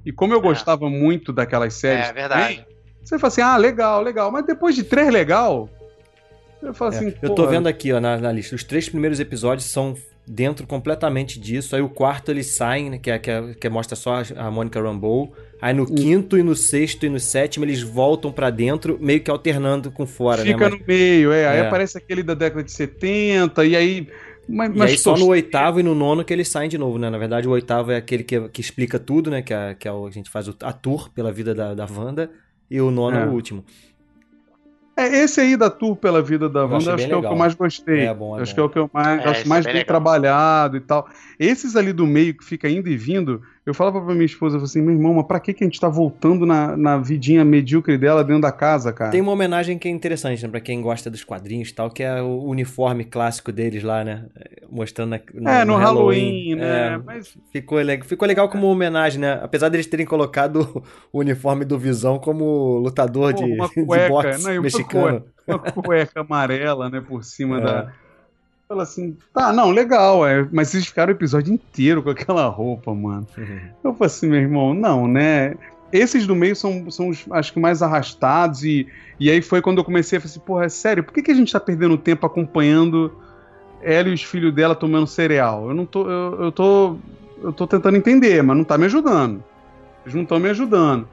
E como eu gostava muito daquelas séries. É verdade. também, você fala assim, ah, legal, legal. Mas depois de três legal, eu falo É, assim, eu tô vendo aqui, ó, na, na lista. Os três primeiros episódios são dentro completamente disso. Aí o quarto eles saem, né, que, é, que, é- que mostra só a, a Mônica Rambeau. Aí no quinto e no sexto e no sétimo eles voltam pra dentro, meio que alternando com fora, Fica né? no meio, é. Aí É. aparece aquele da década de 70, e aí. Mas, E mas aí só no oitavo e no nono que eles saem de novo, né? Na verdade, o oitavo é aquele que, que explica tudo, né? Que, é, que é o, a gente faz o, a tour pela vida da, da Wanda. E o nono é, É. o último. É, esse aí da Tour pela vida da Wanda, acho que é o que legal. eu mais gostei. É bom, é acho bom. que é o que eu mais, É, acho mais é bem bem legal. trabalhado e tal. Esses ali do meio que fica indo e vindo, Eu falava pra minha esposa, assim, meu irmão, mas pra que, que a gente tá voltando na, na vidinha medíocre dela dentro da casa, cara? Tem uma homenagem que é interessante, né? Pra quem gosta dos quadrinhos e tal, que é o uniforme clássico deles lá, né? Mostrando na, no, É, no Halloween, né? É, Mas- ficou, le- ficou legal como homenagem, né? Apesar deles terem colocado o uniforme do Visão como lutador Pô, de, uma de cueca, boxe não, uma mexicano. Uma cueca amarela, né, por cima É. da. Fala assim, tá, não, legal, é, mas vocês ficaram o episódio inteiro com aquela roupa, mano. Eu falei assim, meu irmão, não, né? Esses do meio são, são os, acho que mais arrastados, e, e aí foi quando eu comecei a falar assim, porra, é sério, por que, que a gente tá perdendo tempo acompanhando ela e os filhos dela tomando cereal? Eu não tô. Eu, eu tô. Eu tô tentando entender, mas não tá me ajudando. Eles não estão me ajudando.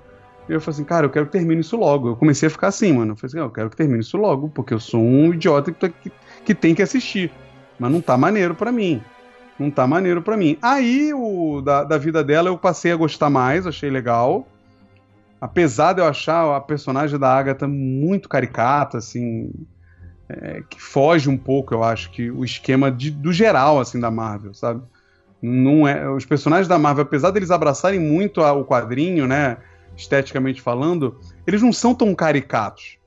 E eu falei assim, cara, eu quero que termine isso logo. Eu comecei a ficar assim, mano. Eu falei assim, "Ah, eu quero que termine isso logo, porque eu sou um idiota que, que, que tem que assistir. Mas não tá maneiro pra mim. Não tá maneiro pra mim. Aí, o da, da vida dela, eu passei a gostar mais, achei legal. Apesar de eu achar a personagem da Agatha muito caricata, assim. é, que foge um pouco, eu acho, que o esquema de- do geral, assim, da Marvel, sabe? Não é, os personagens da Marvel, apesar deles abraçarem muito a- o quadrinho, né? Esteticamente falando, eles não são tão caricatos.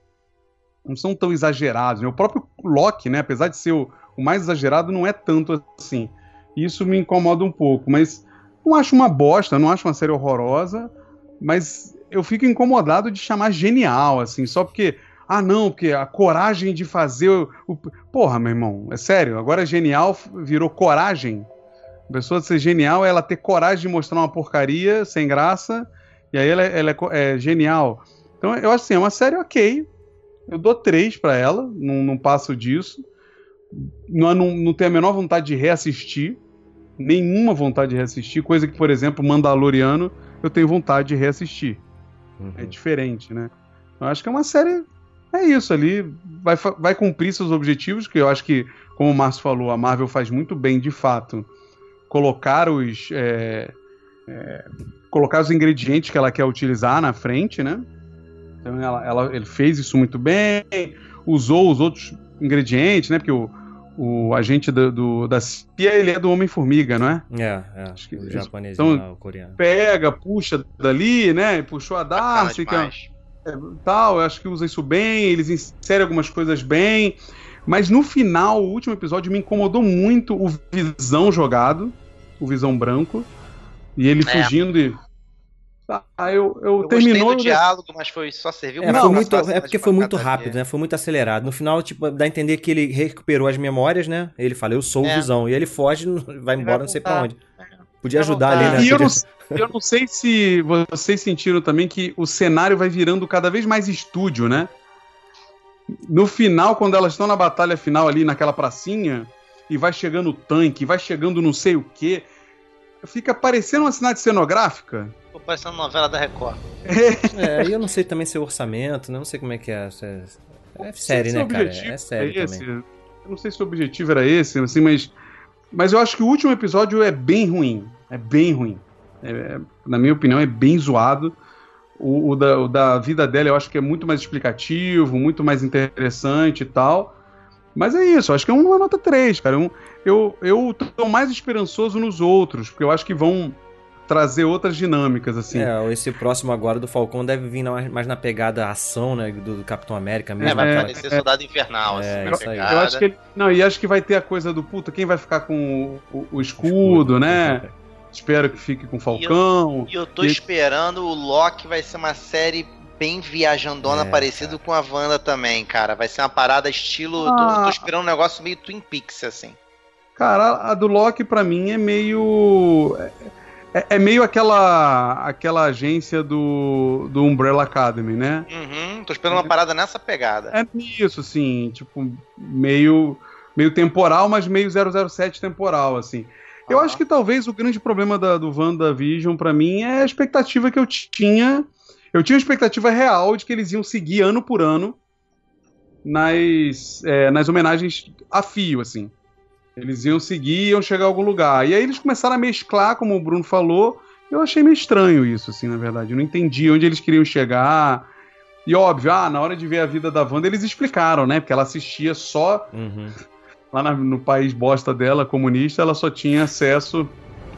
Não são tão exagerados. né? O próprio Loki, né? Apesar de ser o, o mais exagerado, não é tanto assim. Isso me incomoda um pouco. Mas não acho uma bosta, não acho uma série horrorosa. Mas eu fico incomodado de chamar genial, assim, só porque. Ah, não, porque a coragem de fazer o. o- Porra, meu irmão, é sério. Agora genial virou coragem. A pessoa ser genial é ela ter coragem de mostrar uma porcaria sem graça. E aí ela, é- ela é é, genial. Então eu acho assim, é uma série ok. Eu dou três pra ela, não, não passo disso. Não, não, não tenho a menor vontade de reassistir. Nenhuma vontade de reassistir. Coisa que, por exemplo, Mandaloriano, eu tenho vontade de reassistir. É diferente, né? Eu acho que é uma série. É isso ali. Vai, vai cumprir seus objetivos, que eu acho que, como o Márcio falou, a Marvel faz muito bem, de fato, colocar os. é, é, colocar os ingredientes que ela quer utilizar na frente, né? Então ela, ela- ele fez isso muito bem, usou os outros ingredientes, né? Porque o, o agente do, do- da CIA, ele é do Homem-Formiga, não é? É, é. que o japonês então, lá, o coreano. Pega, puxa dali, né? Puxou a Darcy, que é, é, tal, eu acho que usa isso bem, eles inserem algumas coisas bem. Mas no final, o último episódio me incomodou muito o Visão jogado, o Visão branco, e ele É. fugindo e. Ah, eu, eu, Eu terminou. gostei do diálogo, mas foi só serviu É, passar muito, é porque foi muito rápido, né? Foi muito acelerado. No final, tipo, dá a entender que ele recuperou as memórias, né? Ele fala, eu sou o É. Visão. E ele foge, vai embora, não sei pra voltar. onde. Podia ajudar ali, né? E eu não, eu não sei se vocês sentiram também que o cenário vai virando cada vez mais estúdio, né? No final, quando elas estão na batalha final ali naquela pracinha, e vai chegando o tanque, vai chegando não sei o quê, fica parecendo uma cidade cenográfica. Ficou parecendo novela da Record. É, e eu não sei também seu orçamento, né? Não sei como é que é. se É, é série, se né, cara? É série esse. também. Eu não sei se o objetivo era esse, assim, mas, mas eu acho que o último episódio é bem ruim. É bem ruim. É- é- na minha opinião, é bem zoado. O, o da, o da vida dela eu acho que é muito mais explicativo, muito mais interessante e tal. Mas é isso, eu acho que é uma nota 3, cara. Um- eu, eu tô mais esperançoso nos outros, porque eu acho que vão trazer outras dinâmicas, assim. É, esse próximo agora do Falcão deve vir na- mais na pegada ação, né? Do Capitão América mesmo. É, vai aquela- parecer Soldado Invernal, assim, É, na isso aí. pegada. Eu acho que ele. Não, e acho que vai ter a coisa do puta, quem vai ficar com o, o- o escudo, né? Espero que fique com o Falcão. E eu tô E- esperando o Loki vai ser uma série bem viajandona, É, parecido com a Wanda também, cara. Vai ser uma parada estilo. tô- Ah. Tô, esperando um negócio meio Twin Peaks, assim. Cara, a do Loki pra mim é meio. É, é meio aquela aquela agência do, do Umbrella Academy, né? Uhum, tô esperando uma parada nessa pegada. É isso, assim, tipo, meio, meio temporal, mas meio 007 temporal, assim. Eu acho que talvez o grande problema da, do WandaVision pra mim é a expectativa que eu tinha. Eu tinha uma expectativa real de que eles iam seguir ano por ano nas, é, nas homenagens a fio, assim. Eles iam seguir iam chegar a algum lugar. E aí eles começaram a mesclar, como o Bruno falou. Eu achei meio estranho isso, assim, na verdade. Eu não entendi onde eles queriam chegar. E óbvio, ah, na hora de ver a vida da Wanda, eles explicaram, né? Porque ela assistia só Uhum. lá na- no país bosta dela, comunista, ela só tinha acesso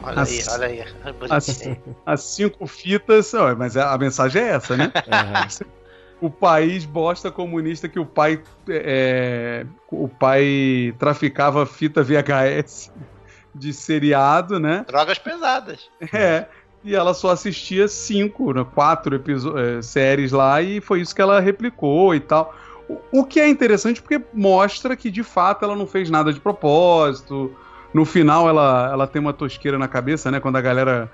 Olha aí, As- olha aí. As, cinco fitas, mas a a mensagem é essa, né? o país bosta comunista que o pai é, o pai traficava fita VHS de seriado, né? Drogas pesadas. É. E ela só assistia cinco, né, quatro eh, séries lá e foi isso que ela replicou e tal. O, o que é interessante porque mostra que de fato ela não fez nada de propósito. No final ela, ela tem uma tosqueira na cabeça, né? Quando a galera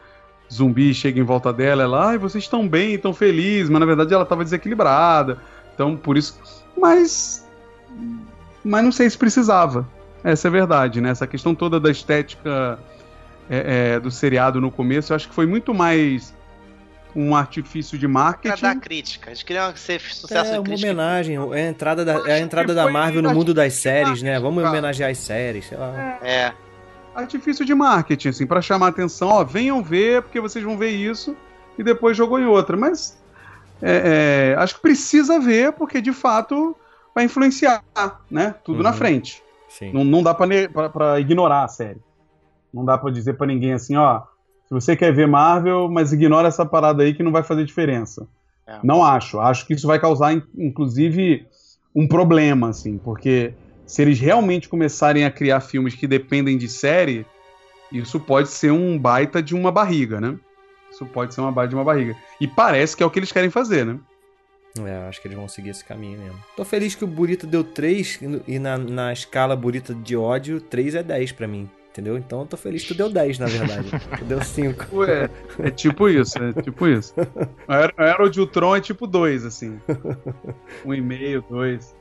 zumbi chega em volta dela, ela, ai, vocês estão bem, estão felizes, mas na verdade ela estava desequilibrada. Então, por isso. Mas. Mas não sei se precisava. Essa é a verdade, né? Essa questão toda da estética é, é, do seriado no começo, eu acho que foi muito mais um artifício de Pra marketing. dar crítica. Eles queriam ser sucesso É de uma crítica. homenagem, é a entrada da, é a entrada da Marvel no mundo das séries, né? Vamos homenagear as séries, sei lá. É. Artifício de marketing, assim, pra chamar atenção, ó, venham ver, porque vocês vão ver isso, e depois jogou em outra. Mas é, é, acho que precisa ver, porque de fato vai influenciar, né? Tudo na Uhum. frente. Sim. Não, não dá pra ignorar a série. Não dá pra dizer pra ninguém assim, ó, se você quer ver Marvel, mas ignora essa parada aí que não vai fazer diferença. É. Não acho. Acho que isso vai causar, in- inclusive, um problema, assim, porque se eles realmente começarem a criar filmes que dependem de série, isso pode ser um baita de uma barriga, né? Isso pode ser uma baita de uma barriga. E parece que é o que eles querem fazer, né? É, acho que eles vão seguir esse caminho mesmo. Tô feliz que o Burita deu 3 e na, na escala Burita de ódio, 3 é 10 pra mim. Entendeu? Então eu tô feliz que tu deu 10, na verdade. tu deu 5. Ué, é tipo isso, é tipo isso. A Era- a Era de Ultron é tipo 2, assim. Um e meio, dois.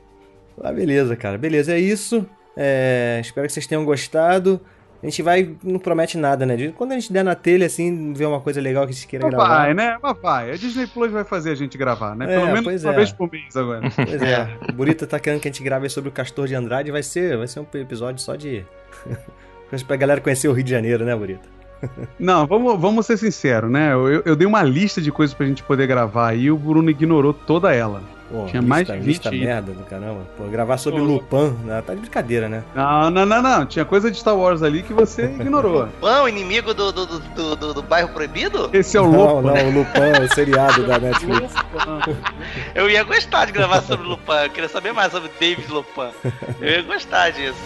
Ah, beleza, cara. Beleza, é isso. É, espero que vocês tenham gostado. A gente vai. Não promete nada, né? Quando a gente der na telha, assim, ver uma coisa legal que a gente queira Mas gravar. vai, né? Mas vai. A Disney Plus vai fazer a gente gravar, né? É, Pelo menos uma é. vez por mês agora. Pois é. O Burita tá querendo que a gente grave sobre o Castor de Andrade. Vai ser, vai ser um episódio só de. Pra galera conhecer o Rio de Janeiro, né, Burita? Não, vamos, vamos ser sinceros, né? Eu, eu- eu dei uma lista de coisas pra gente poder gravar e o Bruno ignorou toda ela. Pô, Tinha lista, mais de 20 lista merda do caramba. Pô, gravar sobre Pô. Lupin, né? tá de brincadeira, né? Não, não, não, não. Tinha coisa de Star Wars ali que você ignorou. Pão, inimigo do, do, do, do, do- bairro proibido? Esse é o não, louco. não, o Lupin, o seriado da Netflix. Eu ia gostar de gravar sobre Lupin. Eu queria saber mais sobre David Lupin. Eu ia gostar disso.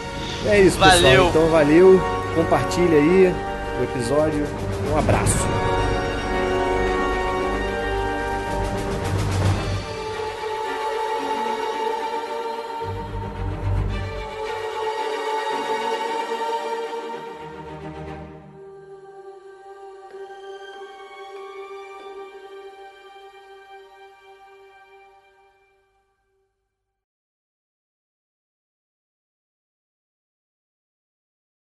É isso, Valeu. pessoal. Então valeu. Compartilha aí o episódio. Um abraço.